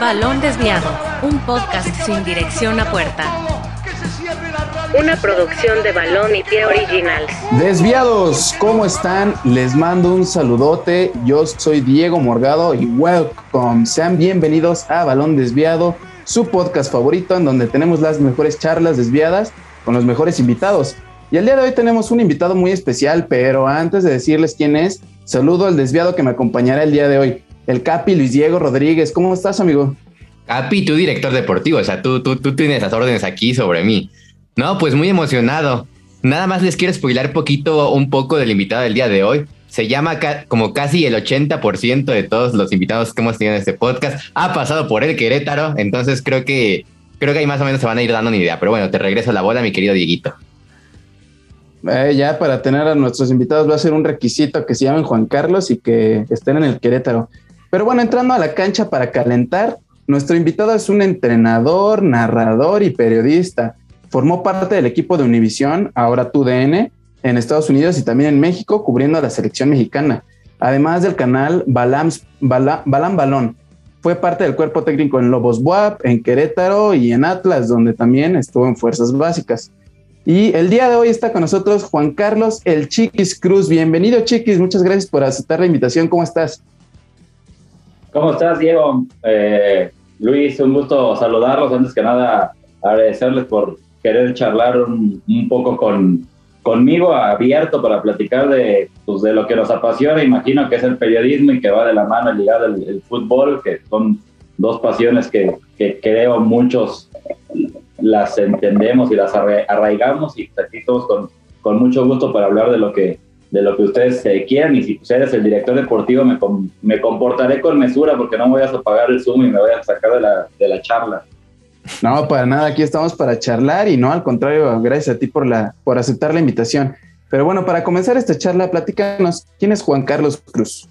Balón Desviado, un podcast sin dirección a puerta. Una producción de Balón y Pie Originals. Desviados, ¿cómo están? Les mando un saludote. Yo soy Diego Morgado y welcome. Sean bienvenidos a Balón Desviado, su podcast favorito en donde tenemos las mejores charlas desviadas con los mejores invitados. Y el día de hoy tenemos un invitado muy especial, pero antes de decirles quién es, saludo al desviado que me acompañará el día de hoy, el Capi Luis Diego Rodríguez. ¿Cómo estás, amigo? Capi, tú director deportivo, o sea, tú, tú, tú tienes las órdenes aquí sobre mí. No, pues muy emocionado. Nada más les quiero spoilar poquito, un poco del invitado del día de hoy. Se llama como casi el 80% de todos los invitados que hemos tenido en este podcast. Ha pasado por el Querétaro, entonces creo que creo que ahí más o menos se van a ir dando una idea. Pero bueno, te regreso la bola, mi querido Dieguito. Eh, ya para tener a nuestros invitados va a ser un requisito que se llamen Juan Carlos y que estén en el Querétaro. Pero bueno, entrando a la cancha para calentar, nuestro invitado es un entrenador, narrador y periodista. Formó parte del equipo de Univisión, ahora TUDN, en Estados Unidos y también en México, cubriendo a la selección mexicana. Además del canal Balam, Balam Balón. Fue parte del cuerpo técnico en Lobos Buap, en Querétaro y en Atlas, donde también estuvo en Fuerzas Básicas. Y el día de hoy está con nosotros Juan Carlos El Chiquis Cruz. Bienvenido, Chiquis. Muchas gracias por aceptar la invitación. ¿Cómo estás? ¿Cómo estás, Diego? Eh, Luis, un gusto saludarlos. Antes que nada, agradecerles por querer charlar un, poco con, conmigo, abierto para platicar de, pues, de lo que nos apasiona. Imagino que es el periodismo y que va de la mano ligado el, el fútbol, que son dos pasiones que, que creo muchos las entendemos y las arraigamos y aquí estamos con, con mucho gusto para hablar de lo que de lo que ustedes quieran y si ustedes eres el director deportivo me, me comportaré con mesura porque no me voy a apagar el Zoom y me voy a sacar de la, de la charla. No, para nada, aquí estamos para charlar y no, al contrario, gracias a ti por, la, por aceptar la invitación. Pero bueno, para comenzar esta charla, platícanos, ¿quién es Juan Carlos Cruz?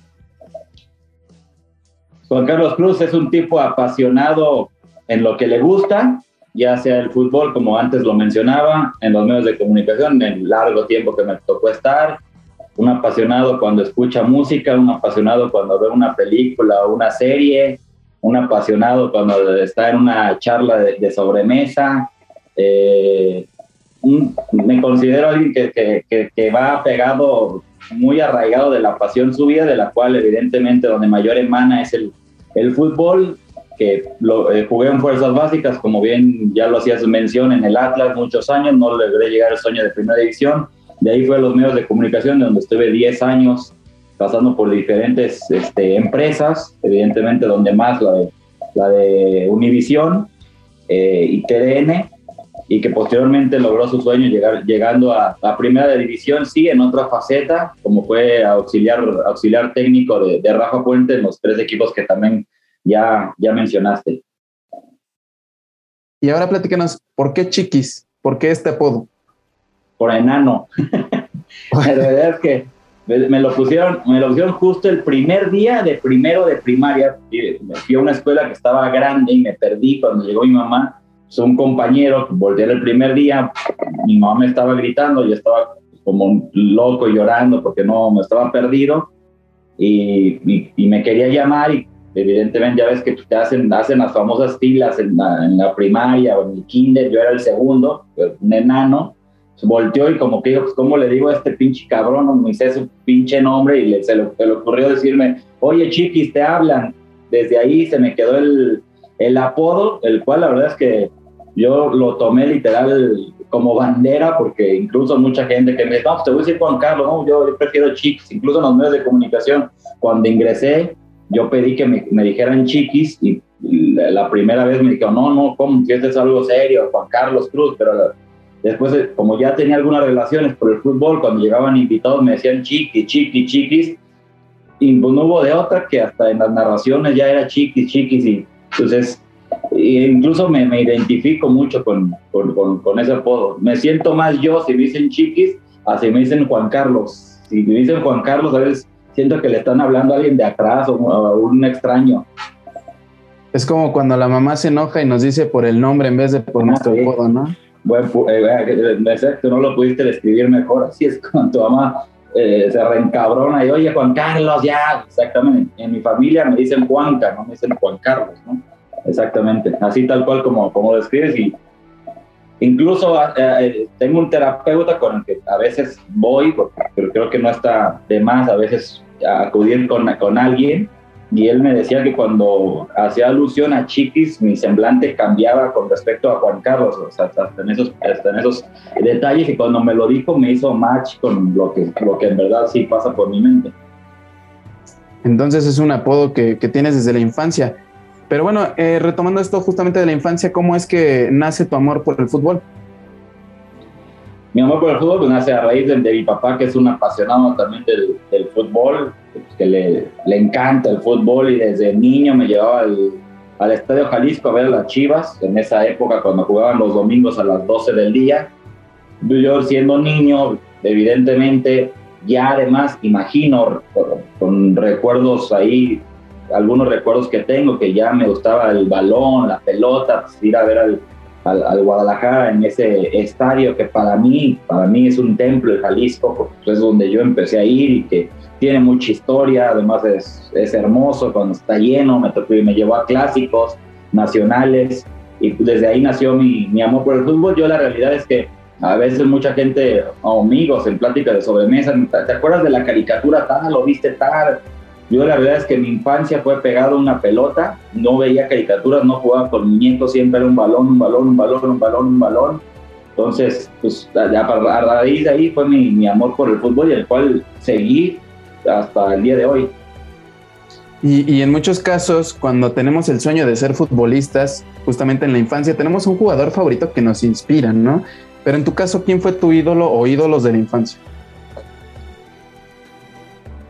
Juan Carlos Cruz es un tipo apasionado en lo que le gusta, ya sea el fútbol, como antes lo mencionaba, en los medios de comunicación, en el largo tiempo que me tocó estar, un apasionado cuando escucha música, un apasionado cuando ve una película o una serie, un apasionado cuando está en una charla de, sobremesa. Eh, me considero alguien que, que, que, va pegado, muy arraigado de la pasión su vida, de la cual evidentemente donde mayor emana es el, el fútbol, que lo, eh, jugué en fuerzas básicas, como bien ya lo hacías mención, en el Atlas muchos años, no logré llegar al sueño de primera división, de ahí fue a los medios de comunicación, donde estuve 10 años pasando por diferentes este, empresas, evidentemente donde más la de, la de Univisión eh, y TDN, y que posteriormente logró su sueño llegar, llegando a, la primera división, sí, en otra faceta, como fue auxiliar, auxiliar técnico de, de Rafa Puente en los tres equipos que también ya, ya mencionaste. Y ahora platícanos, ¿por qué Chiquis? ¿Por qué este apodo? Por enano. la verdad es que me lo pusieron, me lo pusieron justo el primer día de primero de primaria. Me fui a una escuela que estaba grande y me perdí cuando llegó mi mamá. Pues, un compañero, volvió el primer día, mi mamá me estaba gritando, yo estaba como loco llorando porque no me estaba perdido y, y, y me quería llamar y evidentemente ya ves que te hacen, hacen las famosas filas en la, primaria o en el kinder, yo era el segundo, pues, un enano, volteó y como que dijo, pues ¿cómo le digo a este pinche cabrón? No me hice su pinche nombre y le, se, le, ocurrió decirme, oye chiquis, te hablan. Desde ahí se me quedó el, el apodo, el cual la verdad es que yo lo tomé literal como bandera, porque incluso mucha gente que me dice, no, pues te voy a decir Juan Carlos, no, yo, prefiero Chiquis, incluso en los medios de comunicación, cuando ingresé, yo pedí que me, me dijeran chiquis y, la, primera vez me dijeron, no, no, ¿cómo? Si este es algo serio, Juan Carlos Cruz, pero después, eh, como ya tenía algunas relaciones por el fútbol, cuando llegaban invitados me decían chiquis, chiquis, chiquis, y pues no hubo de otra que hasta en las narraciones ya era chiquis, chiquis, y entonces incluso me, me identifico mucho con, con, con, ese apodo. Me siento más yo si me dicen chiquis, así me dicen Juan Carlos. Si me dicen Juan Carlos, a veces siento que le están hablando a alguien de atrás o a un extraño. Es como cuando la mamá se enoja y nos dice por el nombre en vez de por ah, nuestro apodo, ¿no? Bueno, eh, eh, exacto, no lo pudiste describir mejor. Así es cuando tu mamá eh, se reencabrona y oye, Juan Carlos, ya, exactamente. En mi familia me dicen Juanca, no me dicen Juan Carlos, ¿no? exactamente, así tal cual como, como lo describes y incluso eh, eh, tengo un terapeuta con el que a veces voy, pero creo que no está de más a veces acudir con, con alguien y él me decía que cuando hacía alusión a Chiquis, mi semblante cambiaba con respecto a Juan Carlos, o sea, hasta en esos, en esos detalles, y cuando me lo dijo me hizo match con lo que, lo que en verdad sí pasa por mi mente. Entonces es un apodo que, que tienes desde la infancia. Pero bueno, eh, retomando esto justamente de la infancia, ¿cómo es que nace tu amor por el fútbol? Mi amor por el fútbol pues, nace a raíz de, mi papá, que es un apasionado también del, del fútbol, que le, le, encanta el fútbol y desde niño me llevaba al, al, Estadio Jalisco a ver a las Chivas, en esa época cuando jugaban los domingos a las 12 del día. Yo siendo niño, evidentemente, ya además imagino con recuerdos ahí algunos recuerdos que tengo, que ya me gustaba el balón, la pelota, pues, ir a ver al, al, Guadalajara en ese estadio que para mí, para mí es un templo, el Jalisco, porque es donde yo empecé a ir y que tiene mucha historia, además es, es hermoso cuando está lleno, me, tocó, me llevó a clásicos nacionales y desde ahí nació mi, mi amor por el fútbol. Yo la realidad es que a veces mucha gente, amigos en plática de sobremesa, ¿te acuerdas de la caricatura tal? ¿Lo viste tal? Yo la verdad es que mi infancia fue pegado a una pelota, no veía caricaturas, no jugaba con muñecos, siempre era un balón, un balón, un balón, un balón, un balón. Entonces, pues a, raíz de ahí fue mi, mi, amor por el fútbol y el cual seguí hasta el día de hoy. Y, y, en muchos casos, cuando tenemos el sueño de ser futbolistas, justamente en la infancia, tenemos un jugador favorito que nos inspira, ¿no? Pero en tu caso, ¿quién fue tu ídolo o ídolos de la infancia?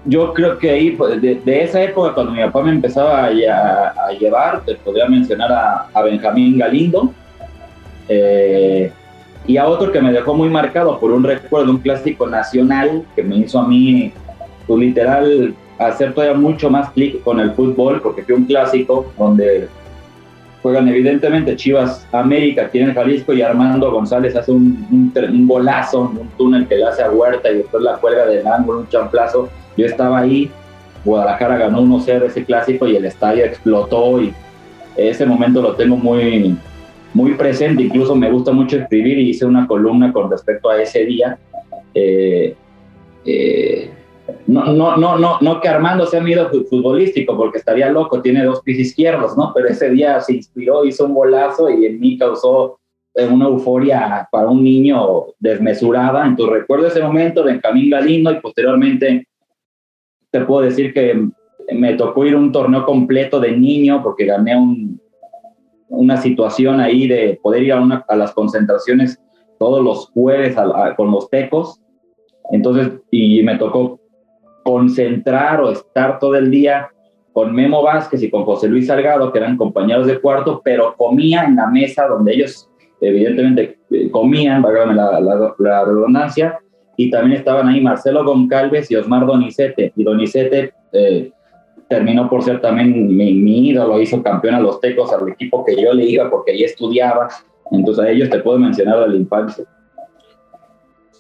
yo creo que ahí, pues, de, esa época, cuando mi papá me empezaba a, a, llevar, te podría mencionar a, Benjamín Galindo eh, y a otro que me dejó muy marcado por un recuerdo, un clásico nacional que me hizo a mí, pues, literal, hacer todavía mucho más clic con el fútbol, porque fue un clásico donde juegan evidentemente Chivas América aquí en Jalisco y Armando González hace un, un, un, un túnel que le hace a Huerta y después la cuelga del ángulo, un champlazo yo estaba ahí, Guadalajara ganó 1-0 ese clásico y el estadio explotó y ese momento lo tengo muy, muy presente, incluso me gusta mucho escribir y hice una columna con respecto a ese día. Eh, eh, no, no, no, no, no que Armando sea miedo futbolístico, porque estaría loco, tiene dos pies izquierdos, ¿no? Pero ese día se inspiró, hizo un golazo y en mí causó eh, una euforia para un niño desmesurada. Entonces recuerdo ese momento, Benjamín Galindo y posteriormente te puedo decir que me tocó ir a un torneo completo de niño porque gané un, una situación ahí de poder ir a las concentraciones todos los jueves con los tecos. Entonces, y me tocó concentrar o estar todo el día con Memo Vázquez y con José Luis Salgado, que eran compañeros de cuarto, pero comía en la mesa donde ellos evidentemente eh, comían, válgame la, la, redundancia, y también estaban ahí Marcelo Goncalves y Osmar Donizete. Y Donizete eh, terminó por ser también mi, mi, ídolo, hizo campeón a los Tecos, al equipo que yo le iba porque ahí estudiaba. Entonces a ellos te puedo mencionar la infancia.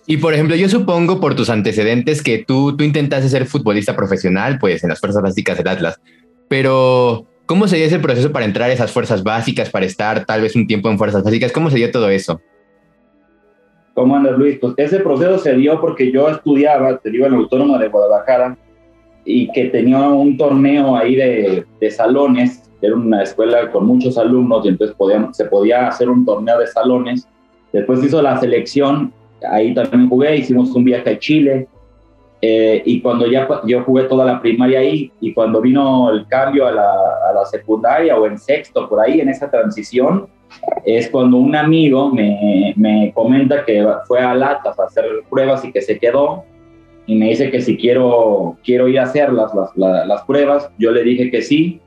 Y por ejemplo, yo supongo por tus antecedentes que tú, tú intentaste ser futbolista profesional, pues en las fuerzas básicas del Atlas. Pero, ¿cómo sería ese proceso para entrar a esas fuerzas básicas, para estar tal vez un tiempo en fuerzas básicas? ¿Cómo sería todo eso? ¿Cómo andas, Luis? Pues ese proceso se dio porque yo estudiaba, te digo, en el Autónomo de Guadalajara, y que tenía un torneo ahí de, de salones, era una escuela con muchos alumnos, y entonces podían, se podía hacer un torneo de salones. Después hizo la selección, ahí también jugué, hicimos un viaje a Chile, eh, y cuando ya yo jugué toda la primaria ahí, y cuando vino el cambio a la, a la secundaria o en sexto, por ahí, en esa transición, es cuando un amigo me, me comenta que fue a Latas a hacer pruebas y que se quedó y me dice que si quiero, quiero ir a hacer las, las, las pruebas, yo le dije que sí.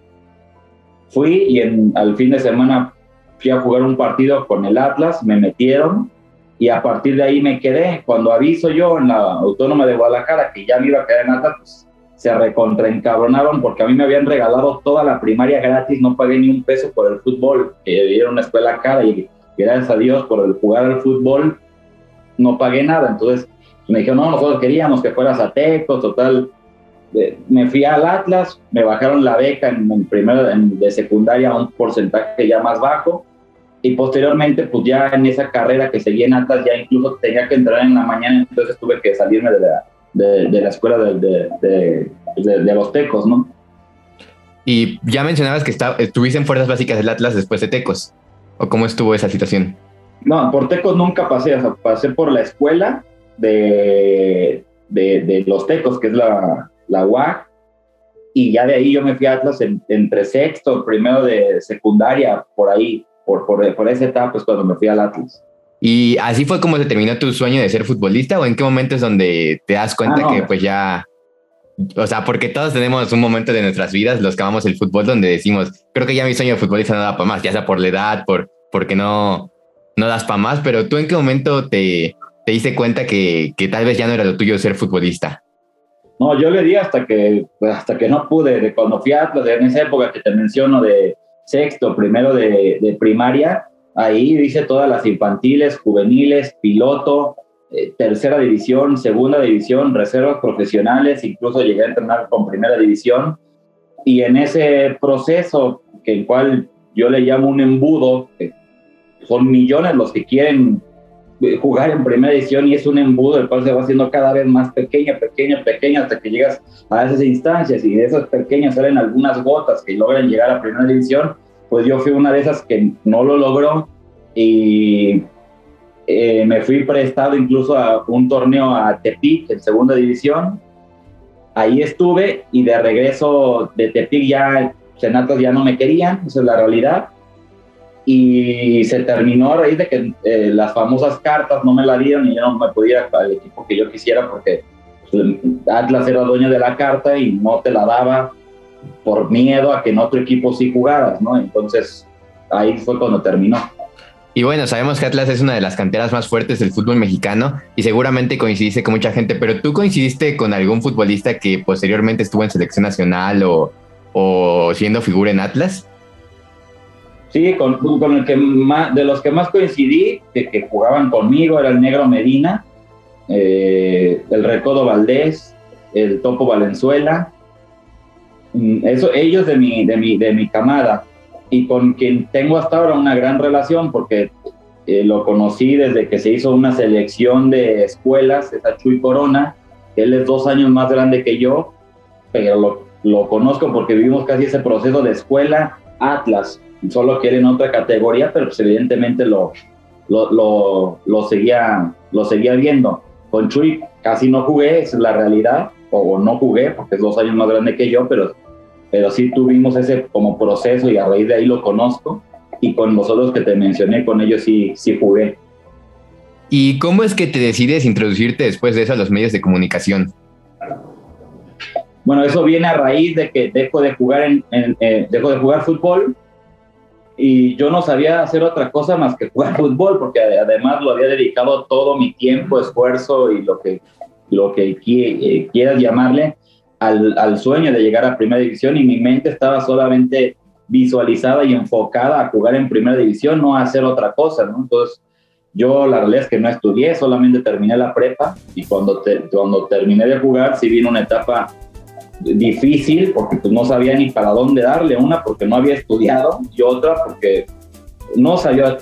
Fui y en, al fin de semana fui a jugar un partido con el Atlas, me metieron y a partir de ahí me quedé. Cuando aviso yo en la Autónoma de Guadalajara que ya me iba a quedar en Atlas, pues se recontraencabronaron porque a mí me habían regalado toda la primaria gratis, no pagué ni un peso por el fútbol, que dieron una escuela cara y gracias a Dios por el jugar al fútbol no pagué nada. Entonces me dijeron, no, nosotros queríamos que fueras a Tecos, total. me fui al Atlas, me bajaron la beca en, primero de secundaria a un porcentaje ya más bajo y posteriormente pues ya en esa carrera que seguí en Atlas ya incluso tenía que entrar en la mañana, entonces tuve que salirme de la, de, la escuela de, de, los Tecos, ¿no? Y ya mencionabas que estuviste en Fuerzas Básicas del Atlas después de Tecos, ¿o cómo estuvo esa situación? No, por Tecos nunca pasé, o sea, pasé por la escuela de, de, los Tecos, que es la, la UAC, y ya de ahí yo me fui a Atlas entre sexto, primero de secundaria, por ahí, por, por, por esa etapa es cuando me fui al Atlas. ¿Y así fue como se terminó tu sueño de ser futbolista o en qué momento es donde te das cuenta ah, que pues ya, o sea, porque todos tenemos un momento de nuestras vidas, los que amamos el fútbol, donde decimos, creo que ya mi sueño de futbolista no da para más, ya sea por la edad, por, porque no, no das para más, pero tú en qué momento te, te diste cuenta que, que tal vez ya no era lo tuyo ser futbolista. No, yo le di hasta que, pues, hasta que no pude, de cuando fui a Atlas, en esa época que te menciono de sexto, primero de, de primaria, ahí dice todas las infantiles, juveniles, piloto, eh, tercera división, segunda división, reservas profesionales, incluso llegué a entrenar con primera división. Y en ese proceso, que el cual yo le llamo un embudo, son millones los que quieren jugar en primera edición y es un embudo el cual se va haciendo cada vez más pequeña, pequeña, pequeña hasta que llegas a esas instancias y de esas pequeñas salen algunas gotas que logran llegar a primera división, pues yo fui una de esas que no lo logró y eh, me fui prestado incluso a un torneo a Tepic en segunda división. Ahí estuve y de regreso de Tepic ya Senatos ya no me querían, esa es la realidad y se terminó a raíz de que eh, las famosas cartas no me la dieron y yo no me podía ir al equipo que yo quisiera porque pues, Atlas era dueño de la carta y no te la daba por miedo a que en otro equipo sí jugaras, ¿no? Entonces ahí fue cuando terminó. Y bueno, sabemos que Atlas es una de las canteras más fuertes del fútbol mexicano y seguramente coincidiste con mucha gente, pero ¿tú coincidiste con algún futbolista que posteriormente estuvo en selección nacional o, o siendo figura en Atlas? Sí, con, el que más, de los que más coincidí, que, jugaban conmigo, era el Negro Medina, eh, el Recodo Valdés, el Topo Valenzuela, mm, eso, ellos de mi, de, mi, de mi camada, y con quien tengo hasta ahora una gran relación, porque eh, lo conocí desde que se hizo una selección de escuelas, esa Chuy Corona, él es dos años más grande que yo, pero lo conozco porque vivimos casi ese proceso de escuela Atlas, solo que en otra categoría, pero pues evidentemente lo, lo, lo, seguía, lo seguía viendo. Con Chuy casi no jugué, es la realidad, o, no jugué porque es dos años más grande que yo, pero, pero sí tuvimos ese como proceso y a raíz de ahí lo conozco. Y con los otros que te mencioné, con ellos sí, sí jugué. ¿Y cómo es que te decides introducirte después de eso a los medios de comunicación? Bueno, eso viene a raíz de que dejo de jugar, en, eh, dejo de jugar fútbol y yo no sabía hacer otra cosa más que jugar fútbol, porque además lo había dedicado todo mi tiempo, esfuerzo y lo que, lo que eh, quieras llamarle al, al, sueño de llegar a primera división y mi mente estaba solamente visualizada y enfocada a jugar en primera división, no a hacer otra cosa, ¿no? Entonces, yo la realidad es que no estudié, solamente terminé la prepa y cuando, cuando terminé de jugar, sí vino una etapa difícil porque pues, no sabía ni para dónde darle, una porque no había estudiado y otra porque no sabía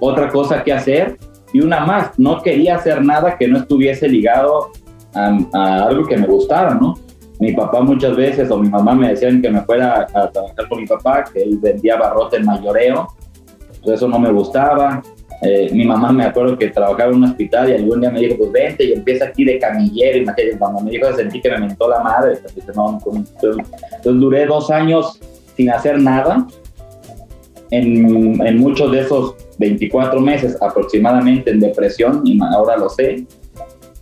otra cosa que hacer y una más, no quería hacer nada que no estuviese ligado a, algo que me gustara, ¿no? Mi papá muchas veces o mi mamá me decían que me fuera a, trabajar con mi papá, que él vendía barrote en mayoreo, pues eso no me gustaba, eh, mi mamá me acuerdo que trabajaba en un hospital y algún día me dijo, pues vente y empieza aquí de camillero. Imagínate, cuando me dijo, sentí que me mentó la madre. Entonces, duré dos años sin hacer nada. En, en, muchos de esos 24 meses aproximadamente en depresión, y ahora lo sé,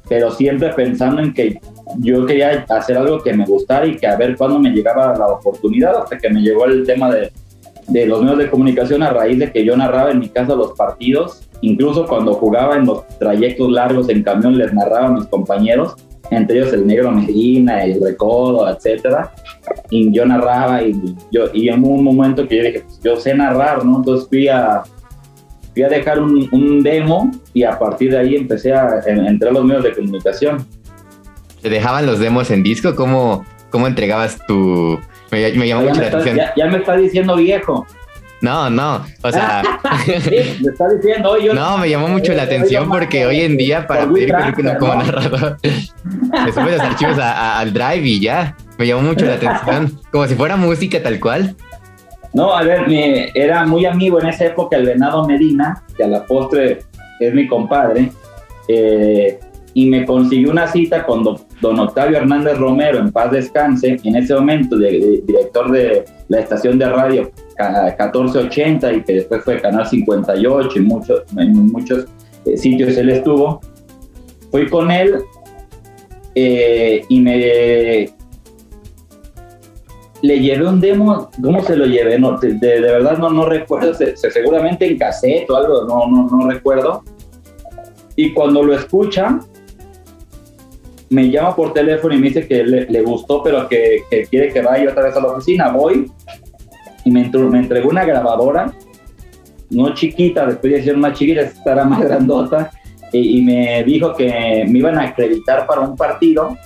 pero siempre pensando en que yo quería hacer algo que me gustara y que a ver cuándo me llegaba la oportunidad, hasta que me llegó el tema de de los medios de comunicación a raíz de que yo narraba en mi casa los partidos, incluso cuando jugaba en los trayectos largos en camión les narraba a mis compañeros, entre ellos el negro Medina, el Recodo, etcétera, y yo narraba y yo y en un momento que yo dije, pues yo sé narrar, ¿no? Entonces fui a fui a dejar un, demo y a partir de ahí empecé a, entrar a los medios de comunicación. ¿Te dejaban los demos en disco? ¿Cómo, cómo entregabas tu...? Me, llamó mucho la atención. Ya, me está diciendo viejo. No, no, o sea... sí, me está diciendo, hoy No, me llamó mucho la atención porque hoy en día para pedir películas como narrador, le subes los archivos al drive y ya. Me llamó mucho la atención, como si fuera música tal cual. No, a ver, me, era muy amigo en esa época el Venado Medina, que a la postre es mi compadre, eh, y me consiguió una cita con don, Octavio Hernández Romero, en paz descanse, en ese momento, de, director de la estación de radio 1480 y que después fue Canal 58 y muchos, en muchos eh, sitios él estuvo. Fui con él eh, y me le llevé un demo, ¿cómo se lo llevé? No, de, verdad no, no recuerdo, seguramente en cassette o algo, no, no, no recuerdo. Y cuando lo escucha, me llama por teléfono y me dice que le, gustó, pero que, quiere que vaya otra vez a la oficina. Voy y me, me entregó una grabadora, no chiquita, después de ser una chiquita, estará más grandota, y, y, me dijo que me iban a acreditar para un partido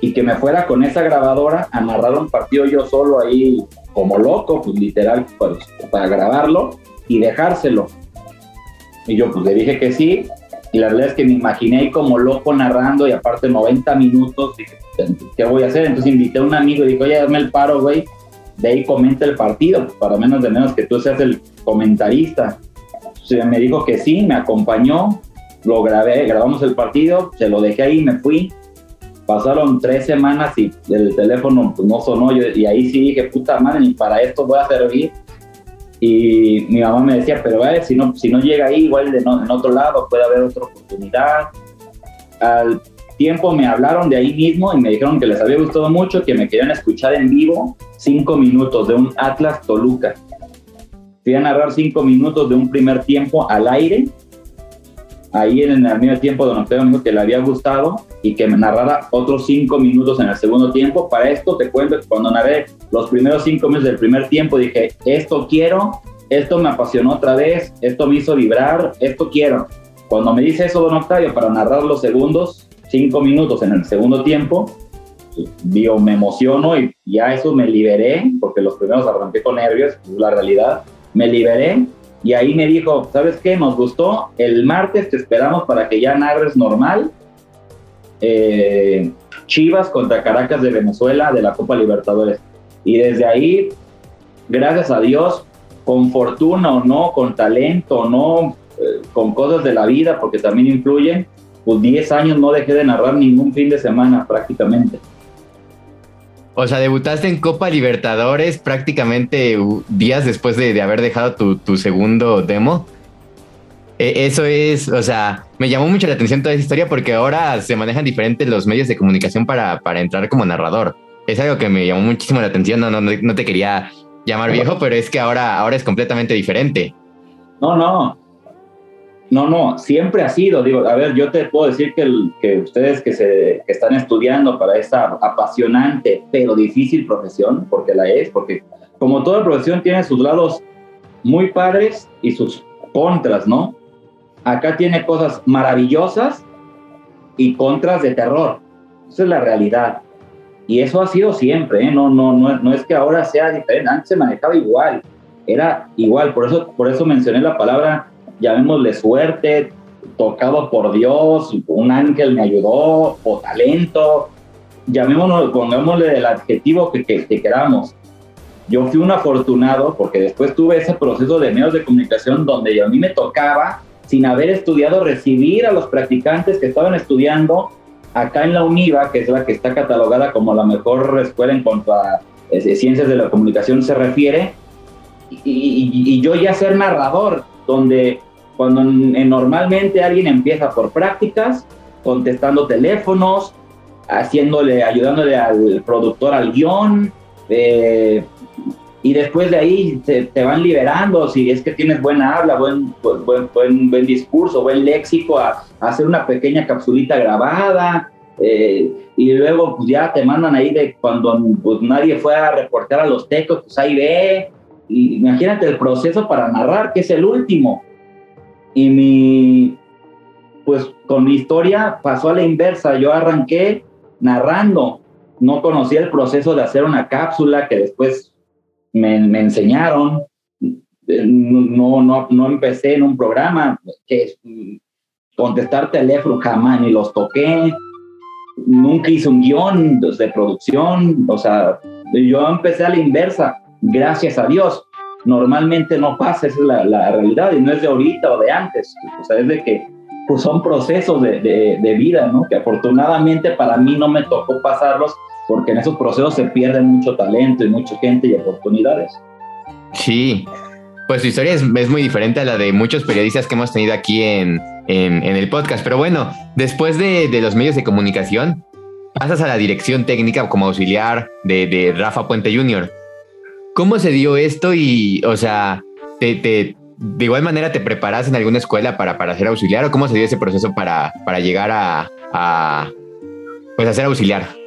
y que me fuera con esa grabadora a narrar un partido yo solo ahí como loco, pues literal, pues, para grabarlo y dejárselo. Y yo pues le dije que sí, y la verdad es que me imaginé como loco narrando y aparte 90 minutos, dije, ¿qué voy a hacer? Entonces invité a un amigo y dijo, oye, dame el paro, güey, de ahí comenta el partido, pues, para menos de menos que tú seas el comentarista. Entonces me dijo que sí, me acompañó, lo grabé, grabamos el partido, se lo dejé ahí, me fui. Pasaron tres semanas y el teléfono pues, no sonó y ahí sí dije, puta madre, ni para esto voy a servir y mi mamá me decía, pero a si no, si no llega ahí, igual de en otro lado puede haber otra oportunidad. Al tiempo me hablaron de ahí mismo y me dijeron que les había gustado mucho, que me querían escuchar en vivo cinco minutos de un Atlas Toluca. A narrar cinco minutos de un primer tiempo al aire ahí en el mismo tiempo Don Octavio me dijo que le había gustado y que narrara otros cinco minutos en el segundo tiempo. Para esto te cuento que cuando narré los primeros cinco minutos del primer tiempo dije, esto quiero, esto me apasionó otra vez, esto me hizo vibrar, esto quiero. Cuando me dice eso Don Octavio para narrar los segundos, cinco minutos en el segundo tiempo, digo, me emociono y ya eso me liberé, porque los primeros arranqué con nervios, es la realidad, me liberé y ahí me dijo, ¿sabes qué? Nos gustó. El martes te esperamos para que ya narres normal. Eh, Chivas contra Caracas de Venezuela de la Copa Libertadores. Y desde ahí, gracias a Dios, con fortuna o no, con talento o no, eh, con cosas de la vida, porque también influyen, pues 10 años no dejé de narrar ningún fin de semana prácticamente. O sea, debutaste en Copa Libertadores prácticamente días después de, haber dejado tu, segundo demo. E, eso es, o sea, me llamó mucho la atención toda esa historia porque ahora se manejan diferentes los medios de comunicación para, para entrar como narrador. Es algo que me llamó muchísimo la atención. No, no, no te quería llamar viejo, pero es que ahora, ahora es completamente diferente. No, no. No, no, siempre ha sido. Digo, a ver, yo te puedo decir que, que ustedes que, se, están estudiando para esta apasionante pero difícil profesión, porque la es, porque como toda profesión tiene sus lados muy padres y sus contras, ¿no? Acá tiene cosas maravillosas y contras de terror. Esa es la realidad. Y eso ha sido siempre, ¿eh? no, no, no, no es que ahora sea diferente, antes se manejaba igual, era igual, por eso, por eso mencioné la palabra llamémosle suerte, tocado por Dios, un ángel me ayudó, o talento, llamémoslo, pongámosle el adjetivo que, que, queramos. Yo fui un afortunado porque después tuve ese proceso de medios de comunicación donde a mí me tocaba, sin haber estudiado, recibir a los practicantes que estaban estudiando acá en la UNIVA, que es la que está catalogada como la mejor escuela en cuanto a eh, ciencias de la comunicación se refiere, y, yo ya ser narrador, donde cuando normalmente alguien empieza por prácticas, contestando teléfonos, haciéndole, ayudándole al productor al guion, eh, y después de ahí te, van liberando, si es que tienes buena habla, buen, buen, buen, buen discurso, buen léxico, a, hacer una pequeña capsulita grabada, eh, y luego pues ya te mandan ahí de cuando pues, nadie fue a reportar a los tecos, pues ahí ve, y imagínate el proceso para narrar, que es el último. Y mi, pues con mi historia pasó a la inversa. Yo arranqué narrando. No conocía el proceso de hacer una cápsula que después me, me enseñaron. No, no, no empecé en un programa que contestar teléfono jamás ni los toqué. Nunca hice un guion de producción. O sea, yo empecé a la inversa, gracias a Dios. Normalmente no pasa, esa es la, la realidad y no es de ahorita o de antes. O sea, es de que pues son procesos de, de, vida, ¿no? Que afortunadamente para mí no me tocó pasarlos porque en esos procesos se pierde mucho talento y mucha gente y oportunidades. Sí, pues su historia es, es, muy diferente a la de muchos periodistas que hemos tenido aquí en, en, en el podcast. Pero bueno, después de, de, los medios de comunicación, pasas a la dirección técnica como auxiliar de, de Rafa Puente Jr. ¿Cómo se dio esto? Y, o sea, te, te, de igual manera te preparas en alguna escuela para, para ser auxiliar o cómo se dio ese proceso para, para llegar a, a, pues a ser auxiliar?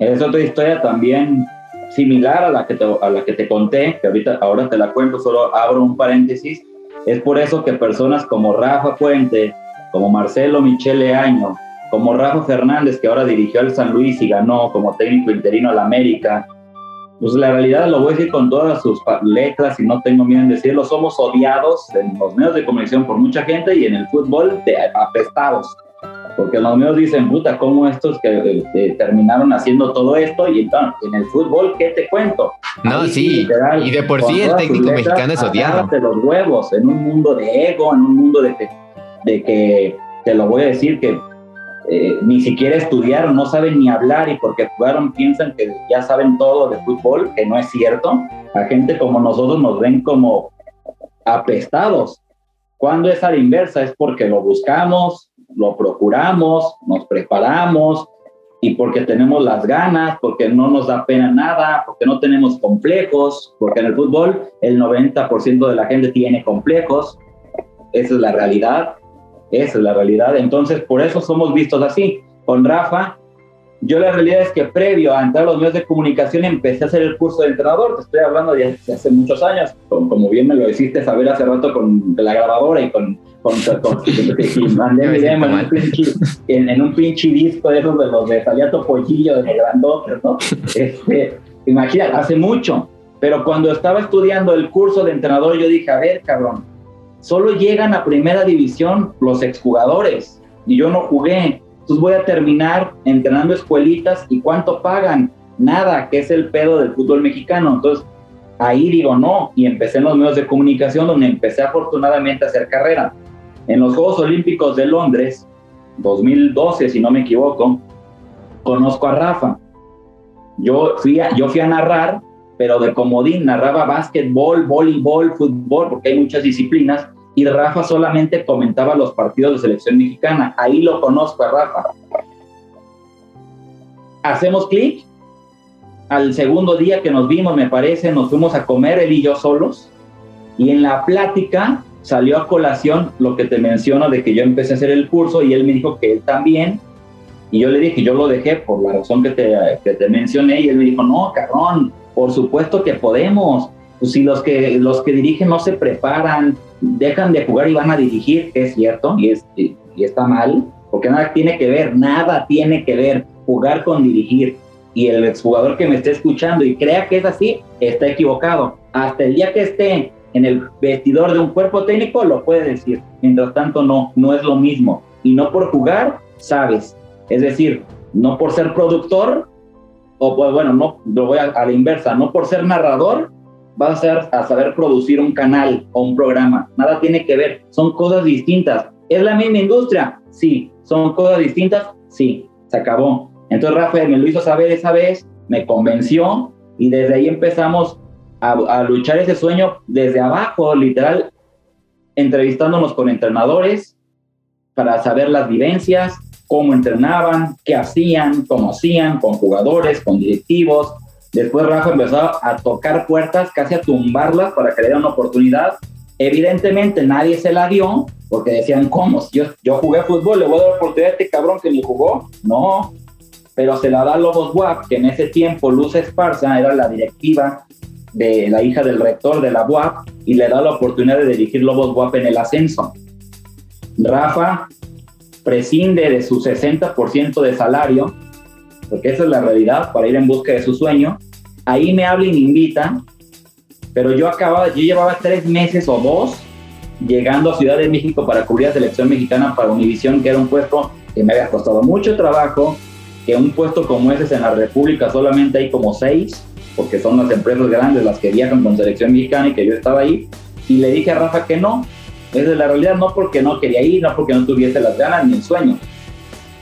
Es otra historia también similar a la que te, a la que te conté, que ahorita ahora te la cuento, solo abro un paréntesis. Es por eso que personas como Rafa Puente, como Marcelo Michele Año, como Rafa Fernández, que ahora dirigió al San Luis y ganó como técnico interino al América, pues la realidad lo voy a decir con todas sus letras y no tengo miedo en decirlo, somos odiados en los medios de comunicación por mucha gente y en el fútbol de apestados. Porque los medios dicen, puta, ¿cómo estos que eh, terminaron haciendo todo esto? Y entonces, en el fútbol, ¿qué te cuento? No, sí, y de por sí el técnico mexicano es odiado. De los huevos, en un mundo de ego, en un mundo de de que, te lo voy a decir, que eh, ni siquiera estudiaron, no saben ni hablar y porque jugaron piensan que ya saben todo de fútbol, que no es cierto. A gente como nosotros nos ven como apestados. Cuando es a la inversa es porque lo buscamos, lo procuramos, nos preparamos y porque tenemos las ganas, porque no nos da pena nada, porque no tenemos complejos, porque en el fútbol el 90% de la gente tiene complejos. Esa es la realidad. Esa es la realidad. Entonces, por eso somos vistos así. Con Rafa, yo la realidad es que previo a entrar a los medios de comunicación empecé a hacer el curso de entrenador. Te estoy hablando de hace muchos años, como bien me lo hiciste saber hace rato con la grabadora y con. Con, mandé en, un pinche, en, un pinche disco de esos de los de salía Topollillo, de grandote, ¿no? Este, imagínate, hace mucho. Pero cuando estaba estudiando el curso de entrenador, yo dije, a ver, cabrón, solo llegan a primera división los exjugadores y yo no jugué. Entonces voy a terminar entrenando escuelitas y cuánto pagan. Nada, que es el pedo del fútbol mexicano. Entonces ahí digo no y empecé en los medios de comunicación donde empecé afortunadamente a hacer carrera. En los Juegos Olímpicos de Londres, 2012 si no me equivoco, conozco a Rafa. Yo fui a, yo fui a narrar pero de comodín narraba básquetbol, voleibol, fútbol, porque hay muchas disciplinas, y Rafa solamente comentaba los partidos de selección mexicana. Ahí lo conozco a Rafa. Hacemos clic. Al segundo día que nos vimos, me parece, nos fuimos a comer él y yo solos. Y en la plática salió a colación lo que te menciono de que yo empecé a hacer el curso y él me dijo que él también. Y yo le dije, yo lo dejé por la razón que te, que te mencioné. Y él me dijo, no, cabrón, por supuesto que podemos. Pues si los que, los que dirigen no se preparan, dejan de jugar y van a dirigir, es cierto, y, es, y, está mal, porque nada tiene que ver, nada tiene que ver jugar con dirigir. Y el exjugador que me esté escuchando y crea que es así, está equivocado. Hasta el día que esté en el vestidor de un cuerpo técnico, lo puede decir. Mientras tanto, no, no es lo mismo. Y no por jugar, sabes. Es decir, no por ser productor, o pues bueno, no, lo voy a, la inversa, no por ser narrador vas a, ser, a saber producir un canal o un programa, nada tiene que ver, son cosas distintas. ¿Es la misma industria? Sí. ¿Son cosas distintas? Sí, se acabó. Entonces Rafael me lo hizo saber esa vez, me convenció y desde ahí empezamos a, luchar ese sueño desde abajo, literal, entrevistándonos con entrenadores para saber las vivencias, cómo entrenaban, qué hacían, cómo hacían, con jugadores, con directivos. Después Rafa empezó a tocar puertas, casi a tumbarlas para que le dieran una oportunidad. Evidentemente nadie se la dio, porque decían, ¿cómo? Yo, yo jugué fútbol, le voy a dar oportunidad a este cabrón que ni jugó. No, pero se la da Lobos WAP, que en ese tiempo Luz Esparza era la directiva de la hija del rector de la UAP y le da la oportunidad de dirigir Lobos WAP en el ascenso. Rafa prescinde de su 60% de salario porque esa es la realidad, para ir en busca de su sueño. Ahí me habla y me invita, pero yo acababa, yo llevaba tres meses o dos llegando a Ciudad de México para cubrir la selección mexicana para Univisión, que era un puesto que me había costado mucho trabajo, que un puesto como ese en la República solamente hay como seis, porque son las empresas grandes las que viajan con selección mexicana y que yo estaba ahí, y le dije a Rafa que no, esa es la realidad, no porque no quería ir, no porque no tuviese las ganas ni el sueño.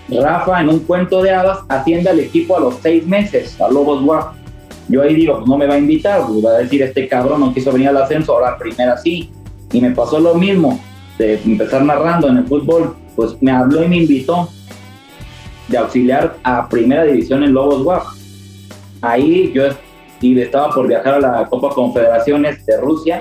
Rafa en un cuento de hadas asciende al equipo a los seis meses, a Lobos WAP. Yo ahí digo, pues no me va a invitar, pues va a decir, este cabrón no quiso venir al ascenso, ahora primera sí. Y me pasó lo mismo, de empezar narrando en el fútbol, pues me habló y me invitó de auxiliar a primera división en Lobos WAP. Ahí yo estaba por viajar a la Copa Confederaciones de Rusia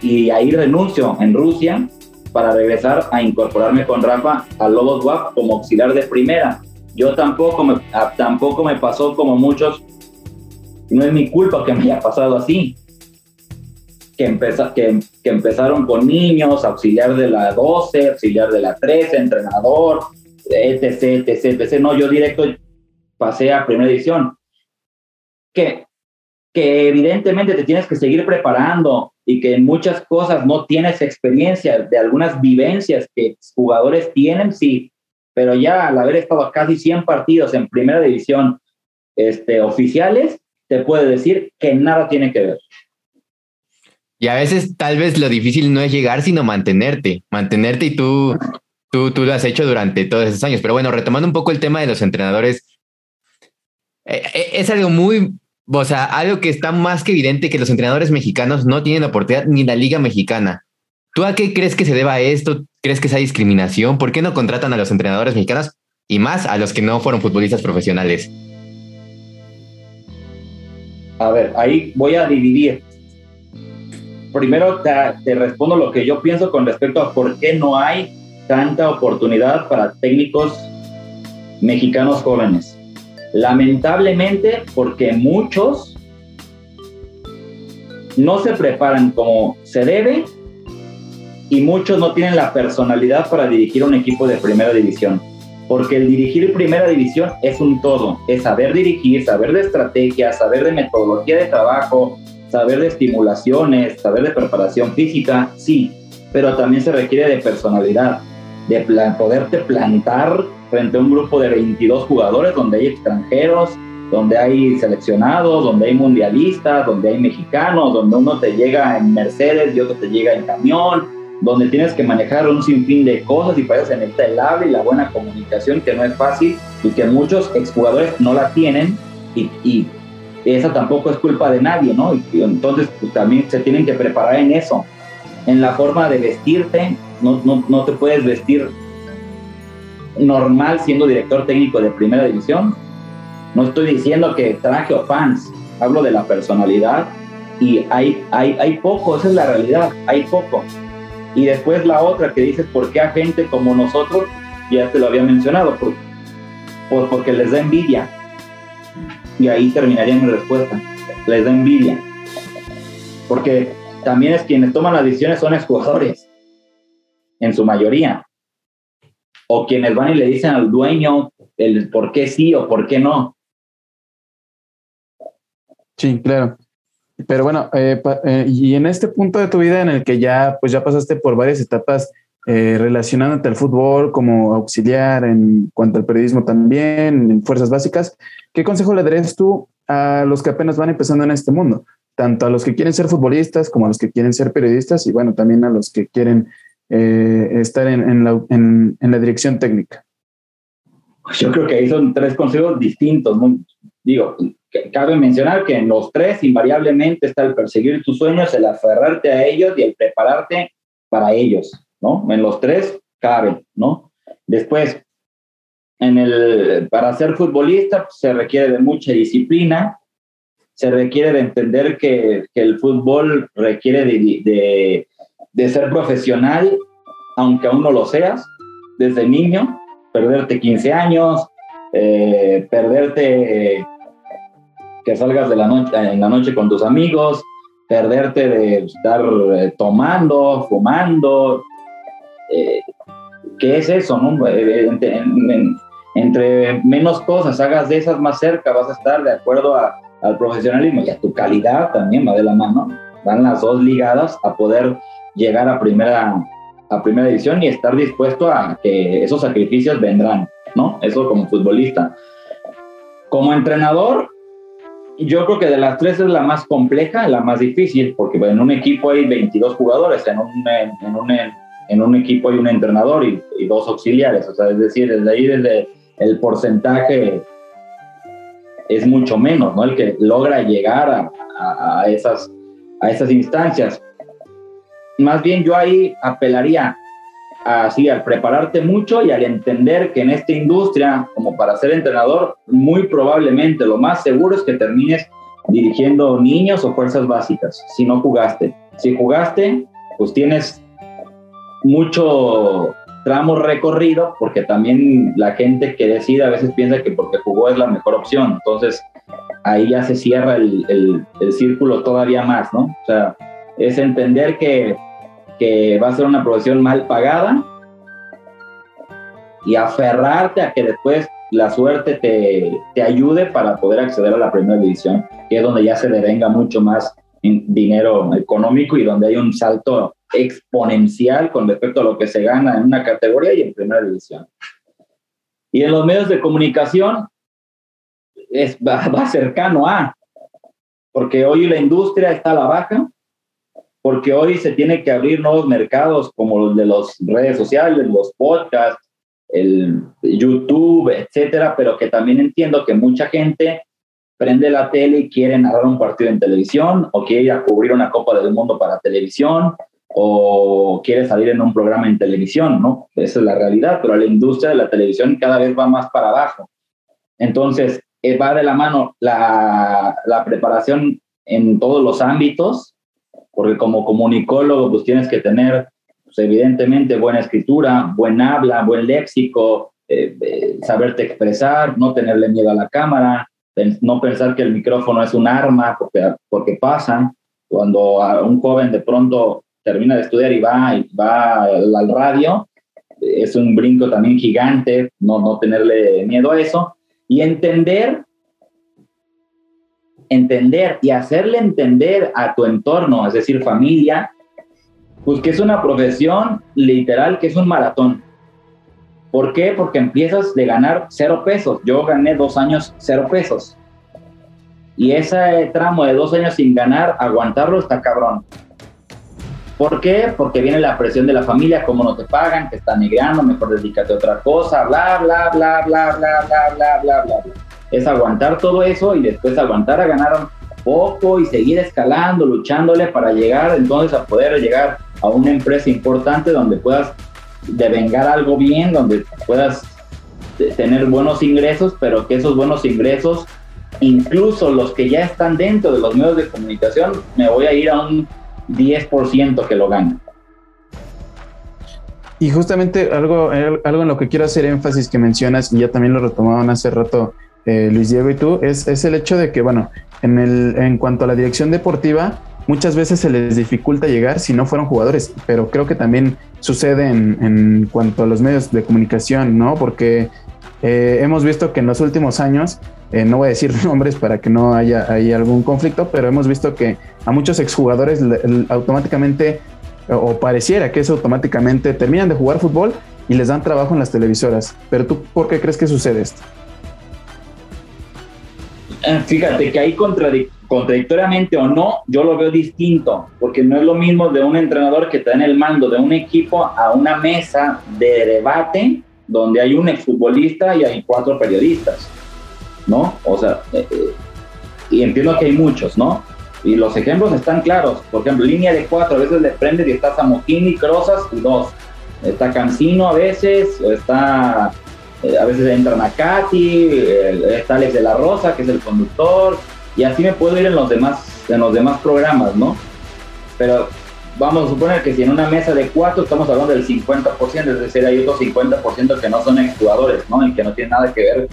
y ahí renuncio en Rusia para regresar a incorporarme con Rafa a Lobos WAP como auxiliar de primera. Yo tampoco me, tampoco me pasó como muchos, no es mi culpa que me haya pasado así, que, empeza, que, que empezaron con niños, auxiliar de la 12, auxiliar de la 13, entrenador, etc, etc, etc. No, yo directo pasé a primera edición. Que, que evidentemente te tienes que seguir preparando y que en muchas cosas no tienes experiencia de algunas vivencias que jugadores tienen, sí, pero ya al haber estado casi 100 partidos en primera división este, oficiales, te puede decir que nada tiene que ver. Y a veces tal vez lo difícil no es llegar, sino mantenerte, mantenerte y tú, tú, tú lo has hecho durante todos esos años. Pero bueno, retomando un poco el tema de los entrenadores, eh, eh, es algo muy, o sea, algo que está más que evidente que los entrenadores mexicanos no tienen oportunidad ni la liga mexicana. ¿Tú a qué crees que se deba esto? ¿Crees que esa discriminación? ¿Por qué no contratan a los entrenadores mexicanos y más a los que no fueron futbolistas profesionales? A ver, ahí voy a dividir primero te, respondo lo que yo pienso con respecto a por qué no hay tanta oportunidad para técnicos mexicanos jóvenes. Lamentablemente, porque muchos no se preparan como se debe y muchos no tienen la personalidad para dirigir un equipo de primera división. Porque el dirigir primera división es un todo, es saber dirigir, saber de estrategia, saber de metodología de trabajo, saber de estimulaciones, saber de preparación física, sí, pero también se requiere de personalidad, de poderte plantar frente a un grupo de 22 jugadores donde hay extranjeros, donde hay seleccionados, donde hay mundialistas, donde hay mexicanos, donde uno te llega en Mercedes y otro te llega en camión, donde tienes que manejar un sinfín de cosas y para eso necesita el habla y la buena comunicación que no es fácil y que muchos exjugadores no la tienen y, y esa tampoco es culpa de nadie, ¿no? Y entonces pues, también se tienen que preparar en eso, en la forma de vestirte, no, no, no te puedes vestir normal siendo director técnico de primera división. No estoy diciendo que traje o fans, hablo de la personalidad y hay, hay, hay poco, esa es la realidad, hay poco. Y después la otra que dices, ¿por qué a gente como nosotros? Ya te lo había mencionado, por, por, porque les da envidia y ahí terminaría mi respuesta. Les da envidia. Porque también es quienes toman las decisiones son jugadores, en su mayoría. O quienes van y le dicen al dueño el por qué sí o por qué no. Sí, claro. Pero bueno, eh, eh, y en este punto de tu vida en el que ya, pues ya pasaste por varias etapas eh, relacionándote al fútbol como auxiliar en cuanto al periodismo también, en fuerzas básicas, ¿Qué consejo le darías tú a los que apenas van empezando en este mundo? Tanto a los que quieren ser futbolistas como a los que quieren ser periodistas y bueno, también a los que quieren eh, estar en, la, dirección técnica. Yo creo que ahí son tres consejos distintos. digo, cabe mencionar que en los tres invariablemente está el perseguir tus sueños, el aferrarte a ellos y el prepararte para ellos, ¿no? En los tres cabe, ¿no? Después, en el, para ser futbolista pues, se requiere de mucha disciplina, se requiere de entender que, el fútbol requiere de, ser profesional, aunque aún no lo seas, desde niño, perderte 15 años, eh, perderte que salgas de la noche, en la noche con tus amigos, perderte de estar eh, tomando, fumando. Eh, ¿Qué es eso? No? entre menos cosas hagas de esas más cerca, vas a estar de acuerdo al profesionalismo y a tu calidad también va de la mano. Van las dos ligadas a poder llegar a primera, a primera división y estar dispuesto a que esos sacrificios vendrán, ¿no? Eso como futbolista. Como entrenador, yo creo que de las tres es la más compleja, la más difícil, porque en un equipo hay 22 jugadores, en un, en un, en un equipo hay un entrenador y, y, dos auxiliares, o sea, es decir, desde ahí, desde el porcentaje es mucho menos, ¿no? El que logra llegar a, a, a esas, a esas instancias. Más bien yo ahí apelaría así al prepararte mucho y al entender que en esta industria, como para ser entrenador, muy probablemente lo más seguro es que termines dirigiendo niños o fuerzas básicas, si no jugaste. Si jugaste, pues tienes mucho tramo recorrido, porque también la gente que decide a veces piensa que porque jugó es la mejor opción. Entonces, ahí ya se cierra el, el, el círculo todavía más, ¿no? O sea, es entender que que va a ser una profesión mal pagada y aferrarte a que después la suerte te, te, ayude para poder acceder a la primera división, que es donde ya se devenga mucho más dinero económico y donde hay un salto exponencial con respecto a lo que se gana en una categoría y en primera división. Y en los medios de comunicación es, va, va cercano a, porque hoy la industria está a la baja, porque hoy se tiene que abrir nuevos mercados como los de las redes sociales, los podcasts, el YouTube, etcétera, pero que también entiendo que mucha gente prende la tele y quiere narrar un partido en televisión o quiere ir a cubrir una Copa del Mundo para televisión o quiere salir en un programa en televisión, ¿no? Esa es la realidad, pero la industria de la televisión cada vez va más para abajo. Entonces, eh, va de la mano la, la preparación en todos los ámbitos, porque como comunicólogo pues tienes que tener pues, evidentemente buena escritura, buen habla, buen léxico, eh, eh, saberte expresar, no tenerle miedo a la cámara, no pensar que el micrófono es un arma, porque, porque pasa. Cuando un joven de pronto termina de estudiar y va, y va al radio, es un brinco también gigante, no, no tenerle miedo a eso, y entender entender y hacerle entender a tu entorno, es decir, familia, pues que es una profesión literal, que es un maratón. ¿Por qué? Porque empiezas de ganar cero pesos. Yo gané dos años cero pesos. Y ese tramo de dos años sin ganar, aguantarlo está cabrón. ¿Por qué? Porque viene la presión de la familia, como no te pagan, te están negando, mejor dedícate a otra cosa, bla, bla, bla, bla, bla, bla, bla, bla, bla. bla es aguantar todo eso y después aguantar a ganar poco y seguir escalando, luchándole para llegar entonces a poder llegar a una empresa importante donde puedas devengar algo bien, donde puedas tener buenos ingresos, pero que esos buenos ingresos, incluso los que ya están dentro de los medios de comunicación, me voy a ir a un 10% que lo ganen. Y justamente algo, algo en lo que quiero hacer énfasis que mencionas, y ya también lo retomaban hace rato eh, Luis Diego y tú, es, es, el hecho de que, bueno, en, el, en cuanto a la dirección deportiva, muchas veces se les dificulta llegar si no fueron jugadores, pero creo que también sucede en, en cuanto a los medios de comunicación, ¿no? Porque eh, hemos visto que en los últimos años, eh, no voy a decir nombres para que no haya, haya algún conflicto, pero hemos visto que a muchos exjugadores automáticamente, o pareciera que eso automáticamente terminan de jugar fútbol y les dan trabajo en las televisoras. Pero tú, ¿por qué crees que sucede esto? Eh, fíjate que ahí contradictoriamente o no, yo lo veo distinto, porque no es lo mismo de un entrenador que está en el mando de un equipo a una mesa de debate donde hay un exfutbolista y hay cuatro periodistas, ¿no? O sea, eh, eh, y entiendo que hay muchos, ¿no? Y los ejemplos están claros. Por ejemplo, línea de cuatro, a veces le prende y está Samokini, Crozas y dos. Está Cancino a veces, está a veces entra Nakati, está Alex de la Rosa, que es el conductor, y así me puedo ir en los demás, en los demás programas, ¿no? Pero vamos a suponer que si en una mesa de cuatro estamos hablando del 50%, es decir, hay otros 50% que no son exjugadores, ¿no? Y que no tienen nada que ver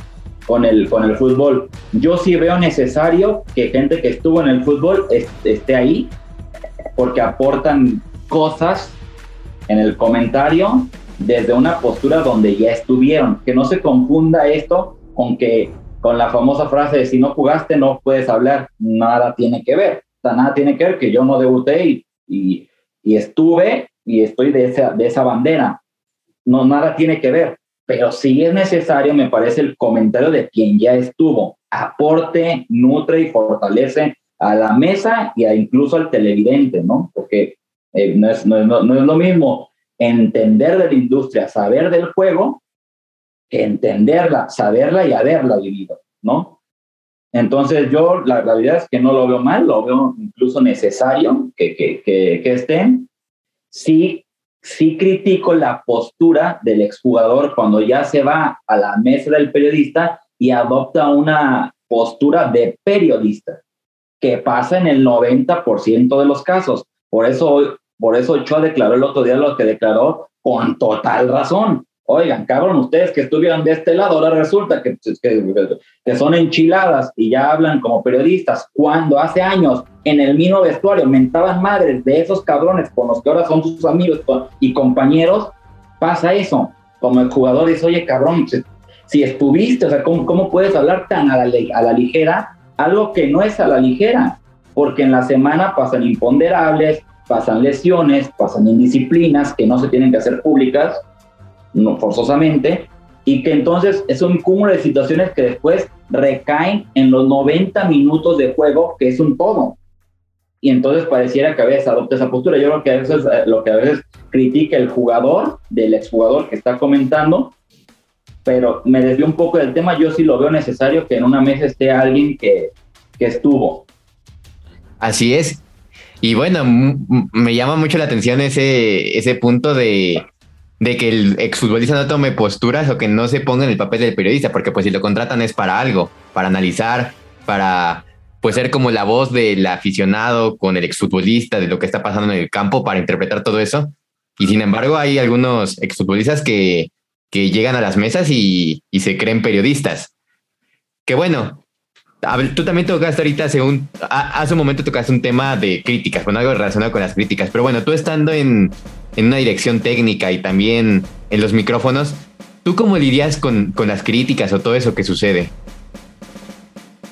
con el, con el fútbol. Yo sí veo necesario que gente que estuvo en el fútbol esté ahí, porque aportan cosas en el comentario desde una postura donde ya estuvieron. Que no se confunda esto con que con la famosa frase de si no jugaste no puedes hablar, nada tiene que ver. O sea, nada tiene que ver que yo no debuté y, y, y estuve y estoy de esa, de esa bandera. No, nada tiene que ver. Pero sí es necesario, me parece, el comentario de quien ya estuvo. Aporte, nutre y fortalece a la mesa y a incluso al televidente, ¿no? Porque eh, no, es, no, no, no, es lo mismo entender de la industria, saber del juego, que entenderla, saberla y haberla vivido, ¿no? Entonces yo la realidad es que no lo veo mal, lo veo incluso necesario que, que, que, que estén. Sí, sí critico la postura del exjugador cuando ya se va a la mesa del periodista y adopta una postura de periodista, que pasa en el 90% de los casos. Por eso, por eso Ochoa declaró el otro día lo que declaró con total razón. Oigan, cabrón, ustedes que estuvieron de este lado, ahora resulta que, que, que, son enchiladas y ya hablan como periodistas, cuando hace años en el mismo vestuario mentaban madres de esos cabrones con los que ahora son sus amigos y compañeros, pasa eso. Como el jugador dice, oye, cabrón, si, si estuviste, o sea, ¿cómo, ¿cómo, puedes hablar tan a la, a la ligera algo que no es a la ligera? Porque en la semana pasan imponderables, pasan lesiones, pasan indisciplinas que no se tienen que hacer públicas no forzosamente, y que entonces es un cúmulo de situaciones que después recaen en los 90 minutos de juego, que es un todo. Y entonces pareciera que a veces adopta esa postura. Yo creo que a veces, eh, lo que a veces critica el jugador, del exjugador que está comentando, pero me desvió un poco del tema. Yo sí lo veo necesario que en una mesa esté alguien que, que estuvo. Así es. Y bueno, me llama mucho la atención ese, ese punto de, de que el exfutbolista no tome posturas o que no se ponga en el papel del periodista, porque pues si lo contratan es para algo, para analizar, para pues ser como la voz del aficionado con el exfutbolista, de lo que está pasando en el campo, para interpretar todo eso. Y sin embargo hay algunos exfutbolistas que, que llegan a las mesas y, y se creen periodistas. Que bueno, tú también tocaste ahorita, según hace un momento tocaste un tema de críticas, bueno, algo relacionado con las críticas, pero bueno, tú estando en, en una dirección técnica y también en los micrófonos, ¿tú cómo lidias con, con las críticas o todo eso que sucede?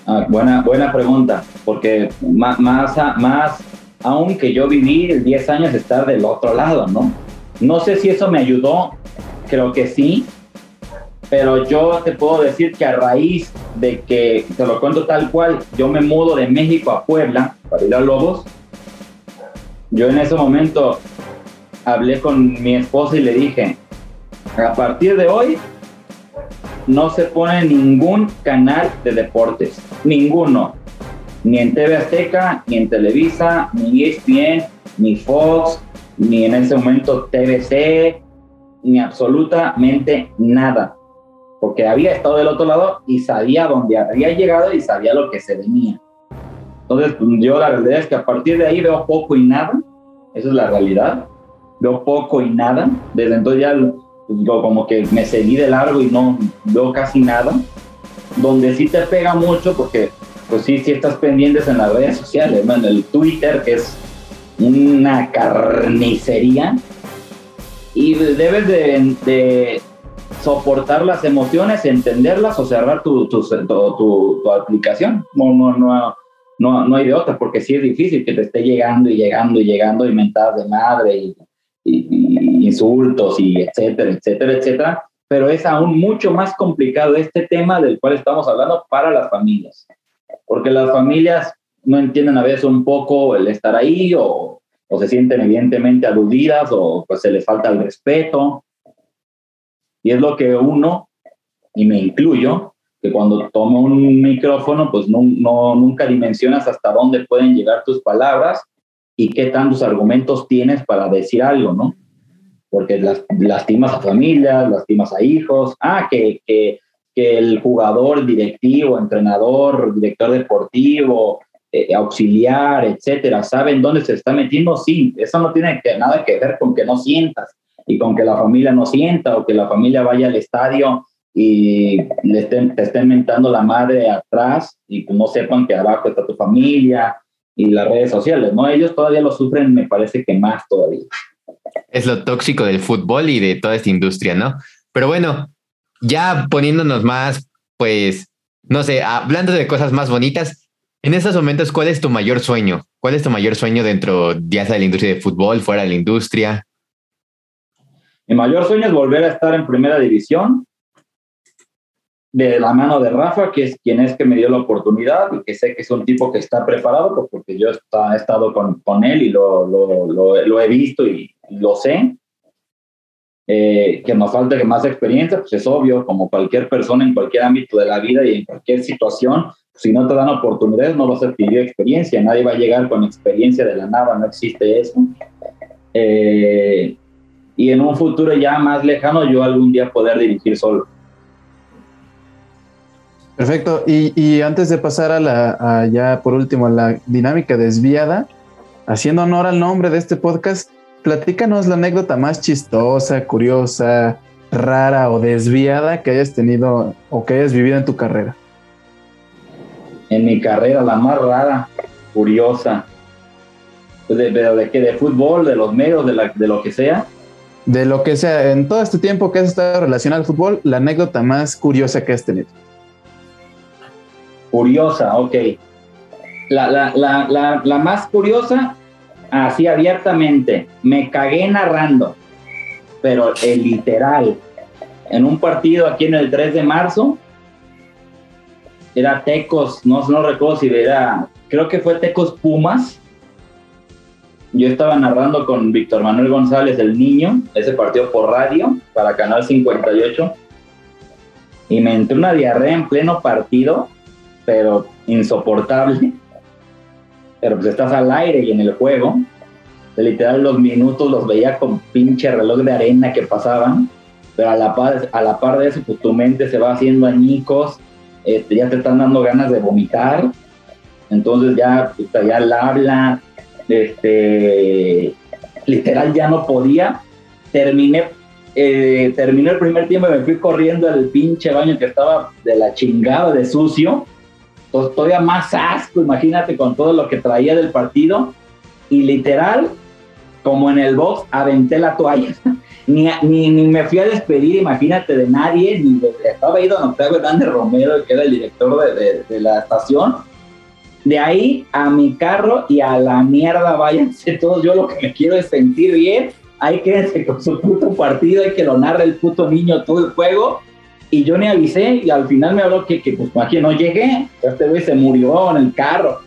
Ah, buena, buena pregunta, porque más, más, más aún que yo viví 10 años estar del otro lado, ¿no? No sé si eso me ayudó, creo que sí, pero yo te puedo decir que a raíz de que, te lo cuento tal cual, yo me mudo de México a Puebla para ir a Lobos, yo en ese momento hablé con mi esposa y le dije, a partir de hoy no se pone ningún canal de deportes, ninguno, ni en TV Azteca, ni en Televisa, ni ESPN, ni Fox, ni en ese momento TVC, ni absolutamente nada, porque había estado del otro lado y sabía dónde había llegado y sabía lo que se venía. Entonces, yo la realidad es que a partir de ahí veo poco y nada, esa es la realidad veo poco y nada. Desde entonces ya pues, yo como que me seguí de largo y no veo casi nada. Donde sí te pega mucho porque pues sí, sí estás pendientes en las redes sociales, en el Twitter que es una carnicería y debes de, de soportar las emociones, entenderlas o cerrar tu, tu, tu, tu aplicación. No, no, no, no, no hay de otra, porque sí es difícil que te esté llegando y llegando y llegando y mentadas de madre y y, insultos y etcétera, etcétera, etcétera, pero es aún mucho más complicado este tema del cual estamos hablando para las familias, porque las familias no entienden a veces un poco el estar ahí o, o se sienten evidentemente aludidas o pues se les falta el respeto. Y es lo que uno, y me incluyo, que cuando tomo un micrófono, pues no, nunca dimensionas hasta dónde pueden llegar tus palabras y qué tantos argumentos tienes para decir algo, ¿no? Porque las, lastimas a familias, lastimas a hijos, ah, que, que, que el jugador, directivo, entrenador, director deportivo, eh, auxiliar, etcétera, saben dónde se está metiendo, sí, eso no tiene que, nada que ver con que no sientas y con que la familia no sienta o que la familia vaya al estadio y le estén, te estén mentando la madre atrás y no sepan que abajo está tu familia y las redes sociales, ¿no? Ellos todavía lo sufren, me parece que más todavía. Es lo tóxico del fútbol y de toda esta industria, ¿no? Pero bueno, ya poniéndonos más, pues, no sé, hablando de cosas más bonitas, en estos momentos, ¿cuál es tu mayor sueño? ¿Cuál es tu mayor sueño dentro, ya sea de la industria de fútbol, fuera de la industria? Mi mayor sueño es volver a estar en primera división, de la mano de Rafa, que es quien es que me dio la oportunidad y que sé que es un tipo que está preparado, pues, porque yo he estado con, con él y lo, lo, lo, he visto y, lo sé. Eh, que nos falta que más experiencia, pues es obvio, como cualquier persona en cualquier ámbito de la vida y en cualquier situación, si no te dan oportunidades no vas a adquirir experiencia, nadie va a llegar con experiencia de la nada, no existe eso. Eh, y en un futuro ya más lejano yo algún día poder dirigir solo. Perfecto. Y, antes de pasar a la, ya por último, a la dinámica desviada, haciendo honor al nombre de este podcast, platícanos la anécdota más chistosa, curiosa, rara o desviada que hayas tenido o que hayas vivido en tu carrera. En mi carrera, la más rara, curiosa. ¿De, de, de qué? ¿De fútbol? ¿De los medios? De, la, ¿De lo que sea? De lo que sea. En todo este tiempo que has estado relacionado al fútbol, la anécdota más curiosa que has tenido. Curiosa, ok. La, la, la, la, más curiosa, así abiertamente, me cagué narrando, pero el literal, en un partido aquí en el 3 de marzo, era Tecos, no, no recuerdo si era, creo que fue Tecos Pumas. Yo estaba narrando con Víctor Manuel González, el niño, ese partido por radio para Canal 58. Y me entró una diarrea en pleno partido pero insoportable. Pero pues estás al aire y en el juego. Literal los minutos los veía con pinche reloj de arena que pasaban. Pero a la par, a la par de eso, pues tu mente se va haciendo añicos. Este, ya te están dando ganas de vomitar. Entonces ya, ya habla, este, literal ya no podía. Terminé eh, terminé el primer tiempo y me fui corriendo al pinche baño que estaba de la chingada de sucio todavía más asco, imagínate con todo lo que traía del partido. Y literal, como en el box, aventé la toalla. ni, ni, me fui a despedir, imagínate, de nadie, ni de, estaba ido don Octavio Hernández Romero, que era el director de, de, la estación. De ahí a mi carro y a la mierda, váyanse todos. Yo lo que me quiero es sentir bien. Hay que con su puto partido, hay que lo narre el puto niño todo el juego. Y yo ni avisé y al final me habló que, que pues aquí no llegué, este güey se murió en el carro,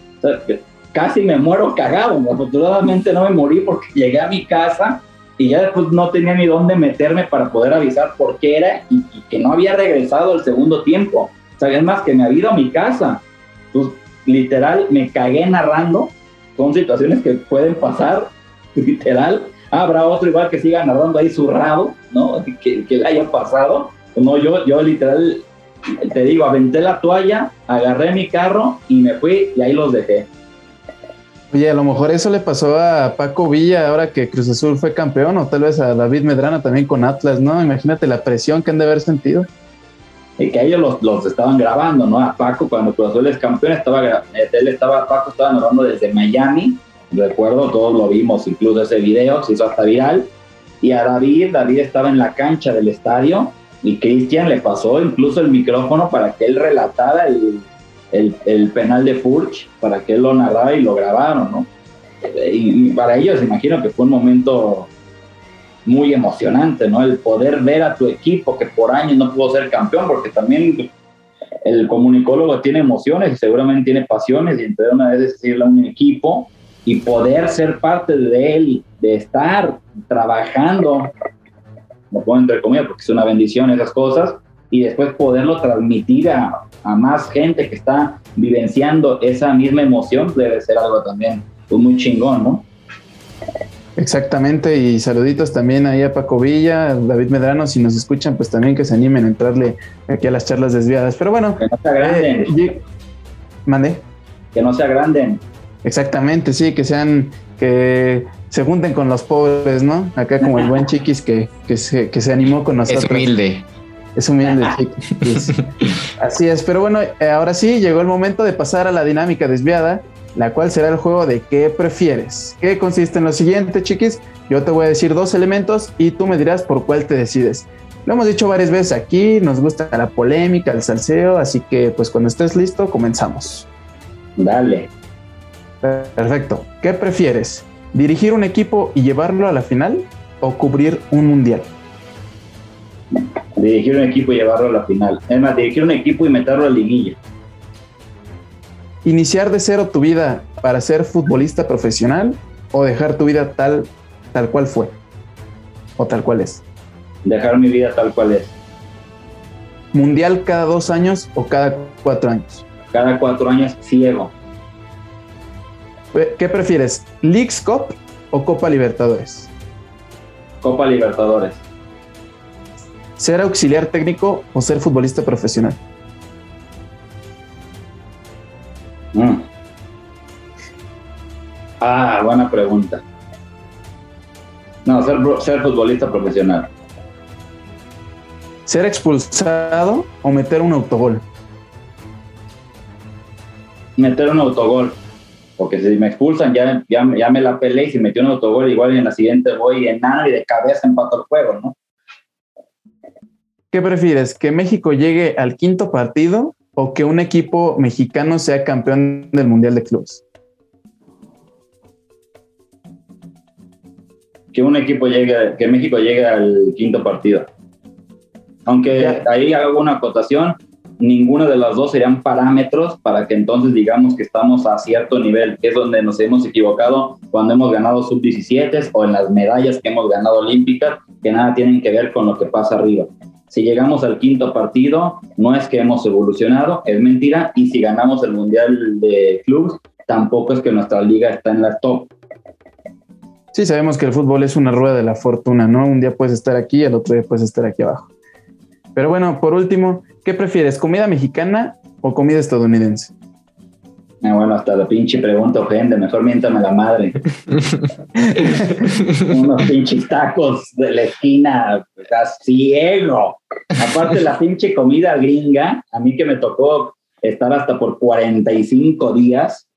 casi me muero cagado, afortunadamente no me morí porque llegué a mi casa y ya después no tenía ni dónde meterme para poder avisar por qué era y, que no había regresado el segundo tiempo, o sea, es más que me había ido a mi casa, pues literal me cagué narrando, son situaciones que pueden pasar, literal, habrá otro igual que siga narrando ahí zurrado, ¿no? Que, que le haya pasado, no, yo, yo literal, te digo, aventé la toalla, agarré mi carro y me fui y ahí los dejé. Oye, a lo mejor eso le pasó a Paco Villa ahora que Cruz Azul fue campeón, o tal vez a David Medrana también con Atlas, ¿no? Imagínate la presión que han de haber sentido. Y que ellos los, los estaban grabando, ¿no? A Paco, cuando Cruz Azul es campeón, estaba, él estaba, Paco estaba grabando desde Miami, recuerdo, todos lo vimos, incluso ese video, se hizo hasta viral. Y a David, David estaba en la cancha del estadio y Cristian le pasó incluso el micrófono para que él relatara el, el, penal de Furch, para que él lo narrara y lo grabaron, ¿no? Y, para ellos imagino que fue un momento muy emocionante, ¿no? El poder ver a tu equipo que por años no pudo ser campeón, porque también el comunicólogo tiene emociones y seguramente tiene pasiones y entre una vez decirle a un equipo y poder ser parte de él, de estar trabajando como puedo entre comillas, porque es una bendición esas cosas, y después poderlo transmitir a, a, más gente que está vivenciando esa misma emoción debe ser algo también pues, muy chingón, ¿no? Exactamente, y saluditos también ahí a Paco Villa, David Medrano, si nos escuchan, pues también que se animen a entrarle aquí a las charlas desviadas. Pero bueno, que no se agranden. Eh, mande. Que no se agranden. Exactamente, sí, que sean, que se junten con los pobres, ¿no? Acá como el buen Chiquis que, que, se, que se animó con nosotros. Es humilde. Es humilde, Chiquis. Así es, pero bueno, eh, ahora sí, llegó el momento de pasar a la dinámica desviada. La cual será el juego de qué prefieres. ¿Qué consiste en lo siguiente, chiquis? Yo te voy a decir dos elementos y tú me dirás por cuál te decides. Lo hemos dicho varias veces aquí, nos gusta la polémica, el salseo, así que pues cuando estés listo, comenzamos. Dale. Perfecto. ¿Qué prefieres? ¿Dirigir un equipo y llevarlo a la final o cubrir un mundial? Dirigir un equipo y llevarlo a la final. Es más, dirigir un equipo y meterlo a la liguilla. ¿Iniciar de cero tu vida para ser futbolista profesional o dejar tu vida tal, tal cual fue? O tal cual es. Dejar mi vida tal cual es. ¿Mundial cada dos años o cada cuatro años? Cada cuatro años ciego. ¿Qué prefieres? ¿Leagues Cup o Copa Libertadores? Copa Libertadores. ¿Ser auxiliar técnico o ser futbolista profesional? Mm. Ah, buena pregunta. No, ser, ser futbolista profesional. ¿Ser expulsado o meter un autogol? Meter un autogol. Porque si me expulsan, ya, ya, me la peleé y si metió un autogol, igual en la siguiente voy enano y de cabeza empato el juego, ¿no? ¿Qué prefieres? ¿Que México llegue al quinto partido o que un equipo mexicano sea campeón del Mundial de Clubes? Que un equipo llegue, que México llegue al quinto partido. Aunque ahí hago una acotación, ninguna de las dos serían parámetros para que entonces digamos que estamos a cierto nivel, que es donde nos hemos equivocado cuando hemos ganado sub-17 o en las medallas que hemos ganado olímpicas, que nada tienen que ver con lo que pasa arriba. Si llegamos al quinto partido, no es que hemos evolucionado, es mentira. Y si ganamos el Mundial de Clubes, tampoco es que nuestra liga está en la top. Sí, sabemos que el fútbol es una rueda de la fortuna, ¿no? Un día puedes estar aquí, el otro día puedes estar aquí abajo. Pero bueno, por último, ¿qué prefieres, comida mexicana o comida estadounidense? Ah, bueno, hasta la pinche pregunta ofende, mejor miéntame la madre. Unos pinches tacos de la esquina, estás ciego. Aparte la pinche comida gringa, a mí que me tocó estar hasta por 45 días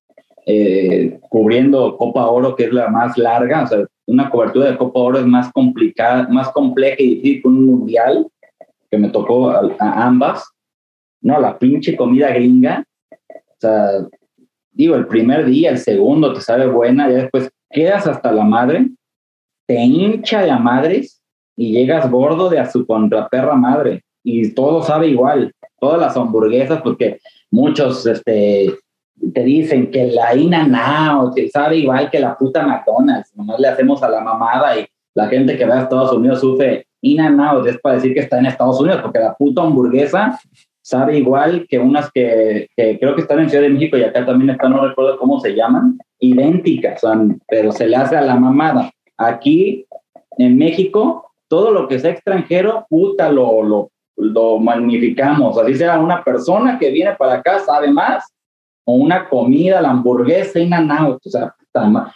eh, cubriendo Copa Oro, que es la más larga, o sea, una cobertura de Copa Oro es más complicada, más compleja y difícil que un mundial, que me tocó a ambas. No, la pinche comida gringa, o sea, digo, el primer día, el segundo te sabe buena, y después quedas hasta la madre, te hincha de a y llegas gordo de a su contraperra madre. Y todo sabe igual, todas las hamburguesas, porque muchos este, te dicen que la Inanao que sabe igual que la puta McDonald's, nomás le hacemos a la mamada y la gente que ve a Estados Unidos sufre Inanao es para decir que está en Estados Unidos, porque la puta hamburguesa sabe igual que unas que, creo que están en Ciudad de México y acá también están, no recuerdo cómo se llaman, idénticas, pero se le hace a la mamada. Aquí en México, todo lo que sea extranjero, puta, lo, lo, lo magnificamos. Así sea una persona que viene para acá sabe más, o una comida, la hamburguesa, and out, o sea,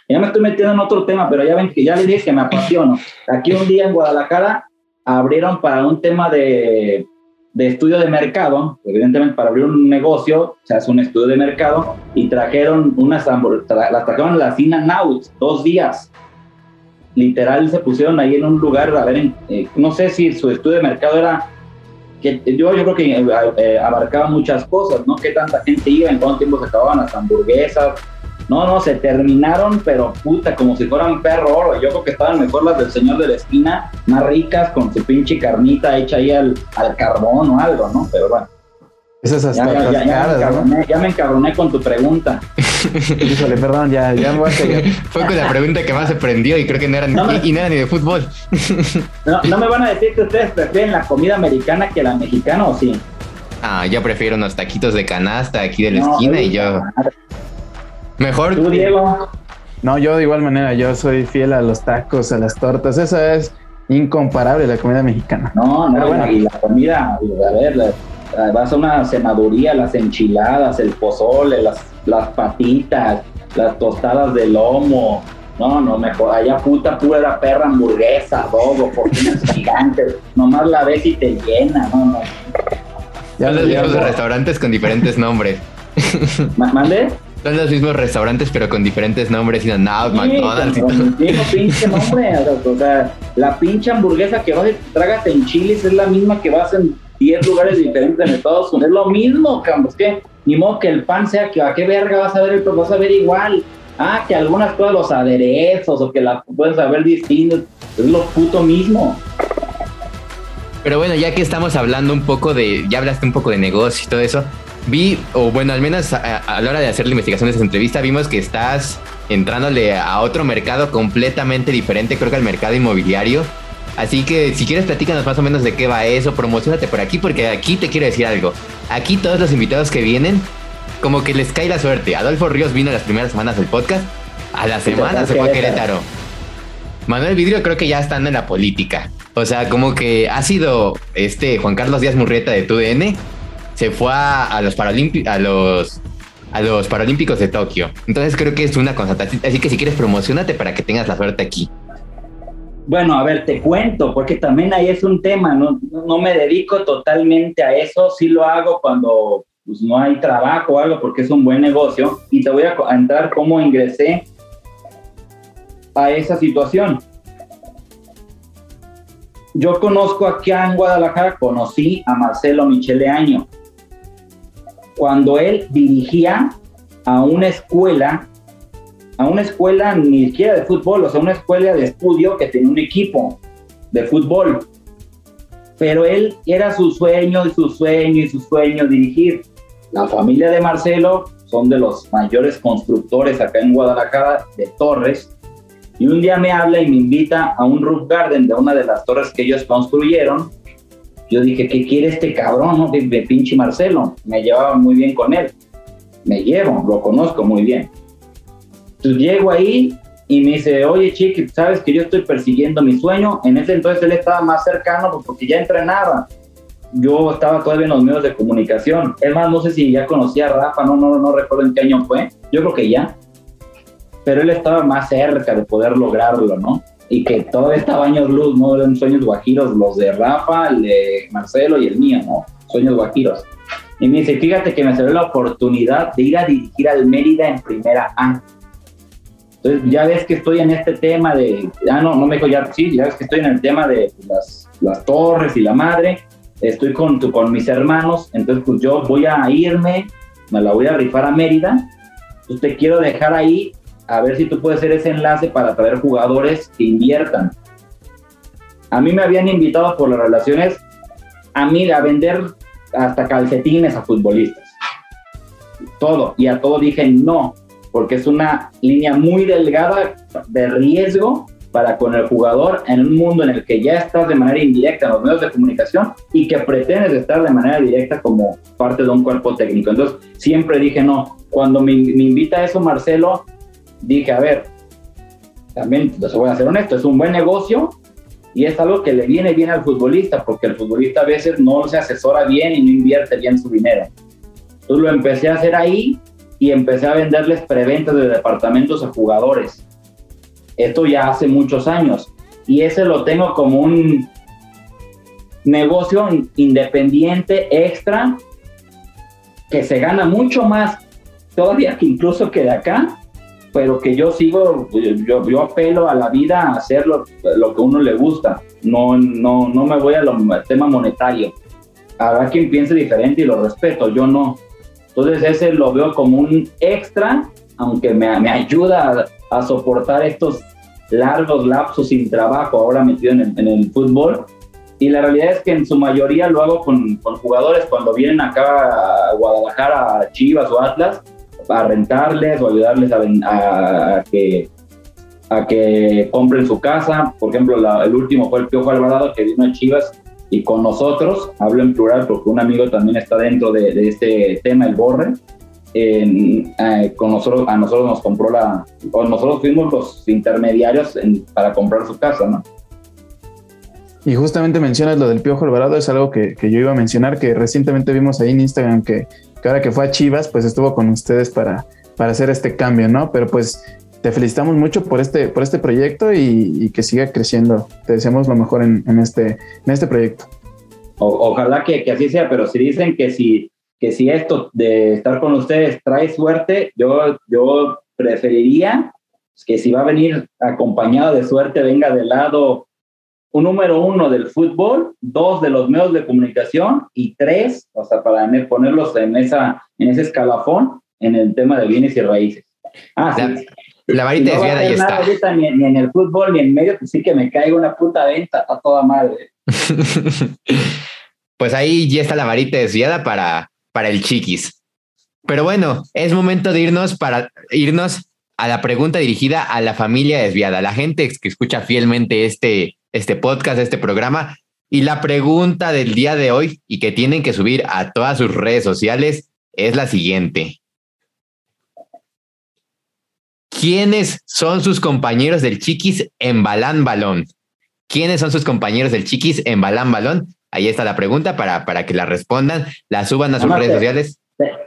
ya me estoy metiendo en otro tema, pero ya ven que ya les dije que me apasiono. Aquí un día en Guadalajara abrieron para un tema de de estudio de mercado, evidentemente para abrir un negocio se hace un estudio de mercado y trajeron unas las trajeron las In Out dos días. Literal se pusieron ahí en un lugar, a ver, eh, no sé si su estudio de mercado era, que yo, yo creo que eh, eh, abarcaba muchas cosas, ¿no? ¿Qué tanta gente iba? ¿En cuánto tiempo se acababan las hamburguesas? No, no, se terminaron, pero puta, como si fueran perro oro. Yo creo que estaban mejor las del señor de la esquina, más ricas, con su pinche carnita hecha ahí al, al carbón o algo, ¿no? Pero bueno. Esas hasta ya, ya, ya, me encabroné, ya, me encabroné, con tu pregunta. Híjole, perdón, ya, ya me voy a Fue con la pregunta que más se prendió y creo que no era, ni, y, no era ni de fútbol. no, no me van a decir que ustedes prefieren la comida americana que la mexicana o sí. Ah, yo prefiero unos taquitos de canasta aquí de la esquina y yo. Mejor. ¿Tú, Diego? No, yo de igual manera, yo soy fiel a los tacos, a las tortas. Esa es incomparable la comida mexicana. No, no, bueno. y la comida, a ver, vas a una cenaduría, las enchiladas, el pozole, las, las patitas, las tostadas de lomo. No, no, mejor, allá puta pura perra hamburguesa, dogo, porciones gigantes. Nomás la ves y te llena, no, no. Ya los de restaurantes con diferentes nombres. ¿Mande? Son los mismos restaurantes, pero con diferentes nombres y no, McDonald's y todo. pinche nombre. O sea, la pinche hamburguesa que vas y tragas en Chile es la misma que vas en 10 lugares diferentes en Estados Unidos. Es lo mismo, cabrón. Que ni modo que el pan sea que a qué verga vas a ver, pero vas a ver igual. Ah, que algunas cosas, los aderezos o que la puedes saber distintos. Es lo puto mismo. Pero bueno, ya que estamos hablando un poco de, ya hablaste un poco de negocio y todo eso, vi, o bueno, al menos a, la hora de hacer la investigación de esa entrevista, vimos que estás entrándole a otro mercado completamente diferente, creo que al mercado inmobiliario. Así que si quieres platícanos más o menos de qué va eso, promocionate por aquí, porque aquí te quiero decir algo. Aquí todos los invitados que vienen, como que les cae la suerte. Adolfo Ríos vino las primeras semanas del podcast, a la semana se fue a Querétaro. Manuel Vidrio creo que ya están en la política. O sea, como que ha sido este Juan Carlos Díaz Murrieta de TUDN, se fue a, los, a los a los Paralímpicos de Tokio. Entonces creo que es una constatación. Así que si quieres, promocionate para que tengas la suerte aquí. Bueno, a ver, te cuento, porque también ahí es un tema, no, no me dedico totalmente a eso, sí lo hago cuando pues, no hay trabajo o algo, porque es un buen negocio, y te voy a entrar cómo ingresé a esa situación yo conozco aquí en Guadalajara, conocí a Marcelo Michele Año, cuando él dirigía a una escuela, a una escuela ni siquiera de fútbol, o sea, una escuela de estudio que tenía un equipo de fútbol. Pero él era su sueño y su sueño y su sueño dirigir. La familia de Marcelo son de los mayores constructores acá en Guadalajara de torres y un día me habla y me invita a un roof garden de una de las torres que ellos construyeron. Yo dije, ¿qué quiere este cabrón, no? De, pinche Marcelo. Me llevaba muy bien con él. Me llevo, lo conozco muy bien. Entonces llego ahí y me dice, oye, chiqui, sabes que yo estoy persiguiendo mi sueño. En ese entonces él estaba más cercano porque ya entrenaba. Yo estaba todavía en los medios de comunicación. Es más, no sé si ya conocía a Rafa, no, no, no recuerdo en qué año fue. Yo creo que ya pero él estaba más cerca de poder lograrlo, ¿no? Y que todo estaba años luz, ¿no? Eran sueños guajiros, los de Rafa, el de Marcelo y el mío, ¿no? Sueños guajiros. Y me dice, fíjate que me salió la oportunidad de ir a dirigir al Mérida en primera A. Entonces, ya ves que estoy en este tema de, ah, no, no me dijo ya, sí, ya ves que estoy en el tema de las, las torres y la madre, estoy con, con mis hermanos, entonces pues yo voy a irme, me la voy a rifar a Mérida, pues te quiero dejar ahí a ver si tú puedes ser ese enlace para traer jugadores que inviertan. A mí me habían invitado por las relaciones a mí a vender hasta calcetines a futbolistas. Todo. Y a todo dije no, porque es una línea muy delgada de riesgo para con el jugador en un mundo en el que ya estás de manera indirecta en los medios de comunicación y que pretendes estar de manera directa como parte de un cuerpo técnico. Entonces, siempre dije no. Cuando me, me invita a eso Marcelo, dije, a ver, también les voy a ser honesto, es un buen negocio y es algo que le viene bien al futbolista, porque el futbolista a veces no se asesora bien y no invierte bien su dinero. Entonces lo empecé a hacer ahí y empecé a venderles preventas de departamentos a jugadores. Esto ya hace muchos años y ese lo tengo como un negocio independiente extra que se gana mucho más todavía que incluso que de acá pero que yo sigo, yo, yo apelo a la vida a hacer lo, lo, que uno le gusta, no, no, no me voy al tema monetario. Habrá quien piense diferente y lo respeto, yo no. Entonces ese lo veo como un extra, aunque me, me ayuda a, a, soportar estos largos lapsos sin trabajo ahora metido en el, en el, fútbol. Y la realidad es que en su mayoría lo hago con, con jugadores cuando vienen acá a Guadalajara, a Chivas o Atlas, a rentarles o ayudarles a, que a que compren su casa. Por ejemplo, el último fue el Piojo Alvarado que vino a Chivas y con nosotros, hablo en plural porque un amigo también está dentro de, este tema, el Borre. Eh, con nosotros, a nosotros nos compró la, o nosotros fuimos los intermediarios para comprar su casa, ¿no? Y justamente mencionas lo del Piojo Alvarado, es algo que, que, yo iba a mencionar, que recientemente vimos ahí en Instagram que que ahora que fue a Chivas, pues estuvo con ustedes para, para hacer este cambio, ¿no? Pero pues te felicitamos mucho por este, por este proyecto y, que siga creciendo. Te deseamos lo mejor en, este, en este proyecto. ojalá que, que, así sea, pero si dicen que si que si esto de estar con ustedes trae suerte, yo, yo preferiría que si va a venir acompañado de suerte, venga del lado un número uno del fútbol, dos de los medios de comunicación y tres, o sea, para ponerlos en, esa, en ese escalafón en el tema de bienes y raíces. Ah, la, sí. La varita desviada ahí está. ni, en el fútbol ni en medio, pues sí que me caiga una puta venta a toda madre. pues ahí ya está la varita desviada para, para el chiquis. Pero bueno, es momento de irnos para irnos a la pregunta dirigida a la familia desviada, la gente que escucha fielmente este, este podcast, este programa. Y la pregunta del día de hoy y que tienen que subir a todas sus redes sociales es la siguiente. ¿Quiénes son sus compañeros del Chiquis en Balán Balón? ¿Quiénes son sus compañeros del Chiquis en Balán Balón? Ahí está la pregunta para, para que la respondan, la suban a sus redes sociales.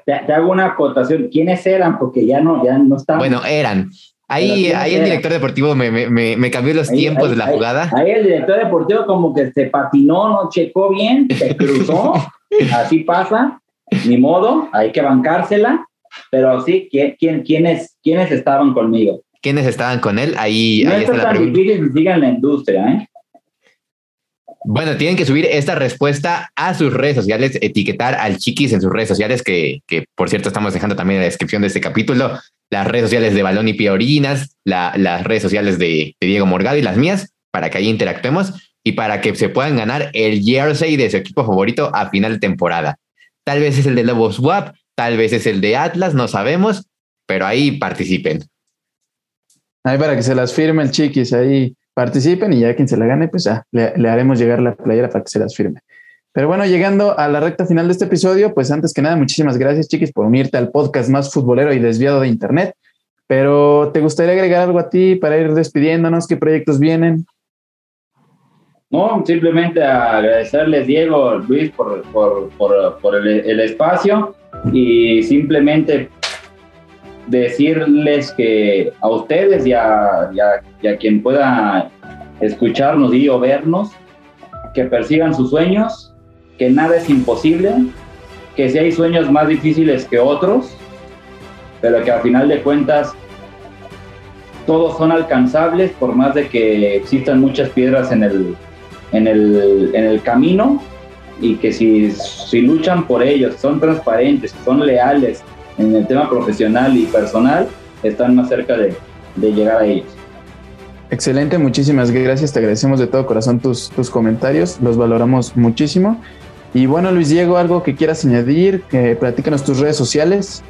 Te, hago una acotación. ¿Quiénes eran? Porque ya no, ya no están. Bueno, eran. Ahí, ahí el director deportivo me, me, me, cambió los tiempos de la jugada. Ahí el director deportivo como que se patinó, no checó bien, se cruzó. así pasa. Ni modo, hay que bancársela. Pero sí, ¿quién, quién, quiénes, quiénes estaban conmigo? ¿Quiénes estaban con él? Ahí, no ahí está la pregunta. difícil sigan la industria, ¿eh? Bueno, tienen que subir esta respuesta a sus redes sociales, etiquetar al Chiquis en sus redes sociales, que, que por cierto estamos dejando también en la descripción de este capítulo, las redes sociales de Balón y Pie Orinas, las redes sociales de, Diego Morgado y las mías, para que ahí interactuemos y para que se puedan ganar el jersey de su equipo favorito a final de temporada. Tal vez es el de Lobos Swap, tal vez es el de Atlas, no sabemos, pero ahí participen. Ahí para que se las firme el Chiquis, ahí participen y ya quien se la gane, pues ya le, haremos llegar la playera para que se las firme. Pero bueno, llegando a la recta final de este episodio, pues antes que nada, muchísimas gracias, chiquis, por unirte al podcast más futbolero y desviado de Internet. Pero ¿te gustaría agregar algo a ti para ir despidiéndonos? ¿Qué proyectos vienen? No, simplemente agradecerles, Diego, Luis, por, por, por, el, espacio y simplemente decirles que a ustedes y a, quien pueda escucharnos y o vernos, que persigan sus sueños, que nada es imposible, que si hay sueños más difíciles que otros, pero que al final de cuentas todos son alcanzables por más de que existan muchas piedras en el, en el, en el camino y que si, si luchan por ellos, son transparentes, son leales, en el tema profesional y personal están más cerca de, llegar a ellos. Excelente, muchísimas gracias. Te agradecemos de todo corazón tus, tus comentarios, los valoramos muchísimo. Y bueno, Luis Diego, algo que quieras añadir, que platícanos tus redes sociales.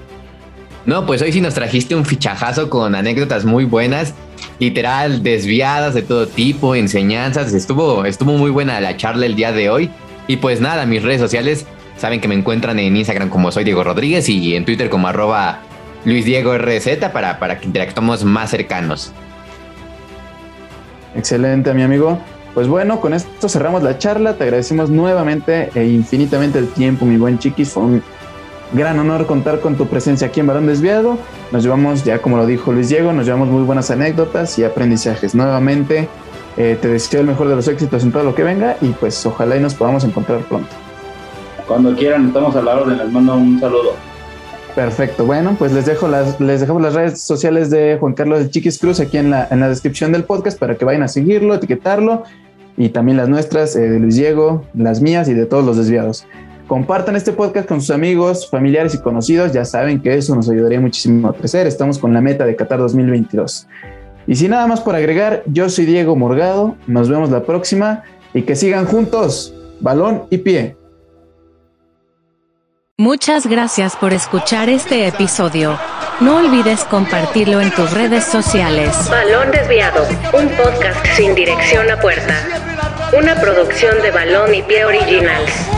No, pues hoy sí nos trajiste un fichajazo con anécdotas muy buenas, literal, desviadas de todo tipo, enseñanzas. Estuvo, estuvo muy buena la charla el día de hoy. Y pues nada, mis redes sociales Saben que me encuentran en Instagram como soy Diego Rodríguez y en Twitter como arroba Luis Diego RZ para, para que interactuemos más cercanos. Excelente, mi amigo. Pues bueno, con esto cerramos la charla. Te agradecemos nuevamente e infinitamente el tiempo, mi buen chiquis. Fue un gran honor contar con tu presencia aquí en Balón Desviado. Nos llevamos, ya como lo dijo Luis Diego, nos llevamos muy buenas anécdotas y aprendizajes. Nuevamente, eh, te deseo el mejor de los éxitos en todo lo que venga y pues ojalá y nos podamos encontrar pronto. Cuando quieran, estamos a la orden. Les mando un saludo. Perfecto. Bueno, pues les dejo las, les dejamos las redes sociales de Juan Carlos de Chiquis Cruz aquí en la, en la descripción del podcast para que vayan a seguirlo, etiquetarlo y también las nuestras eh, de Luis Diego, las mías y de todos los desviados. Compartan este podcast con sus amigos, familiares y conocidos. Ya saben que eso nos ayudaría muchísimo a crecer. Estamos con la meta de Qatar 2022. Y sin nada más por agregar, yo soy Diego Morgado. Nos vemos la próxima y que sigan juntos, balón y pie. Muchas gracias por escuchar este episodio. No olvides compartirlo en tus redes sociales. Balón Desviado, un podcast sin dirección a puerta. Una producción de Balón y Pie Originals.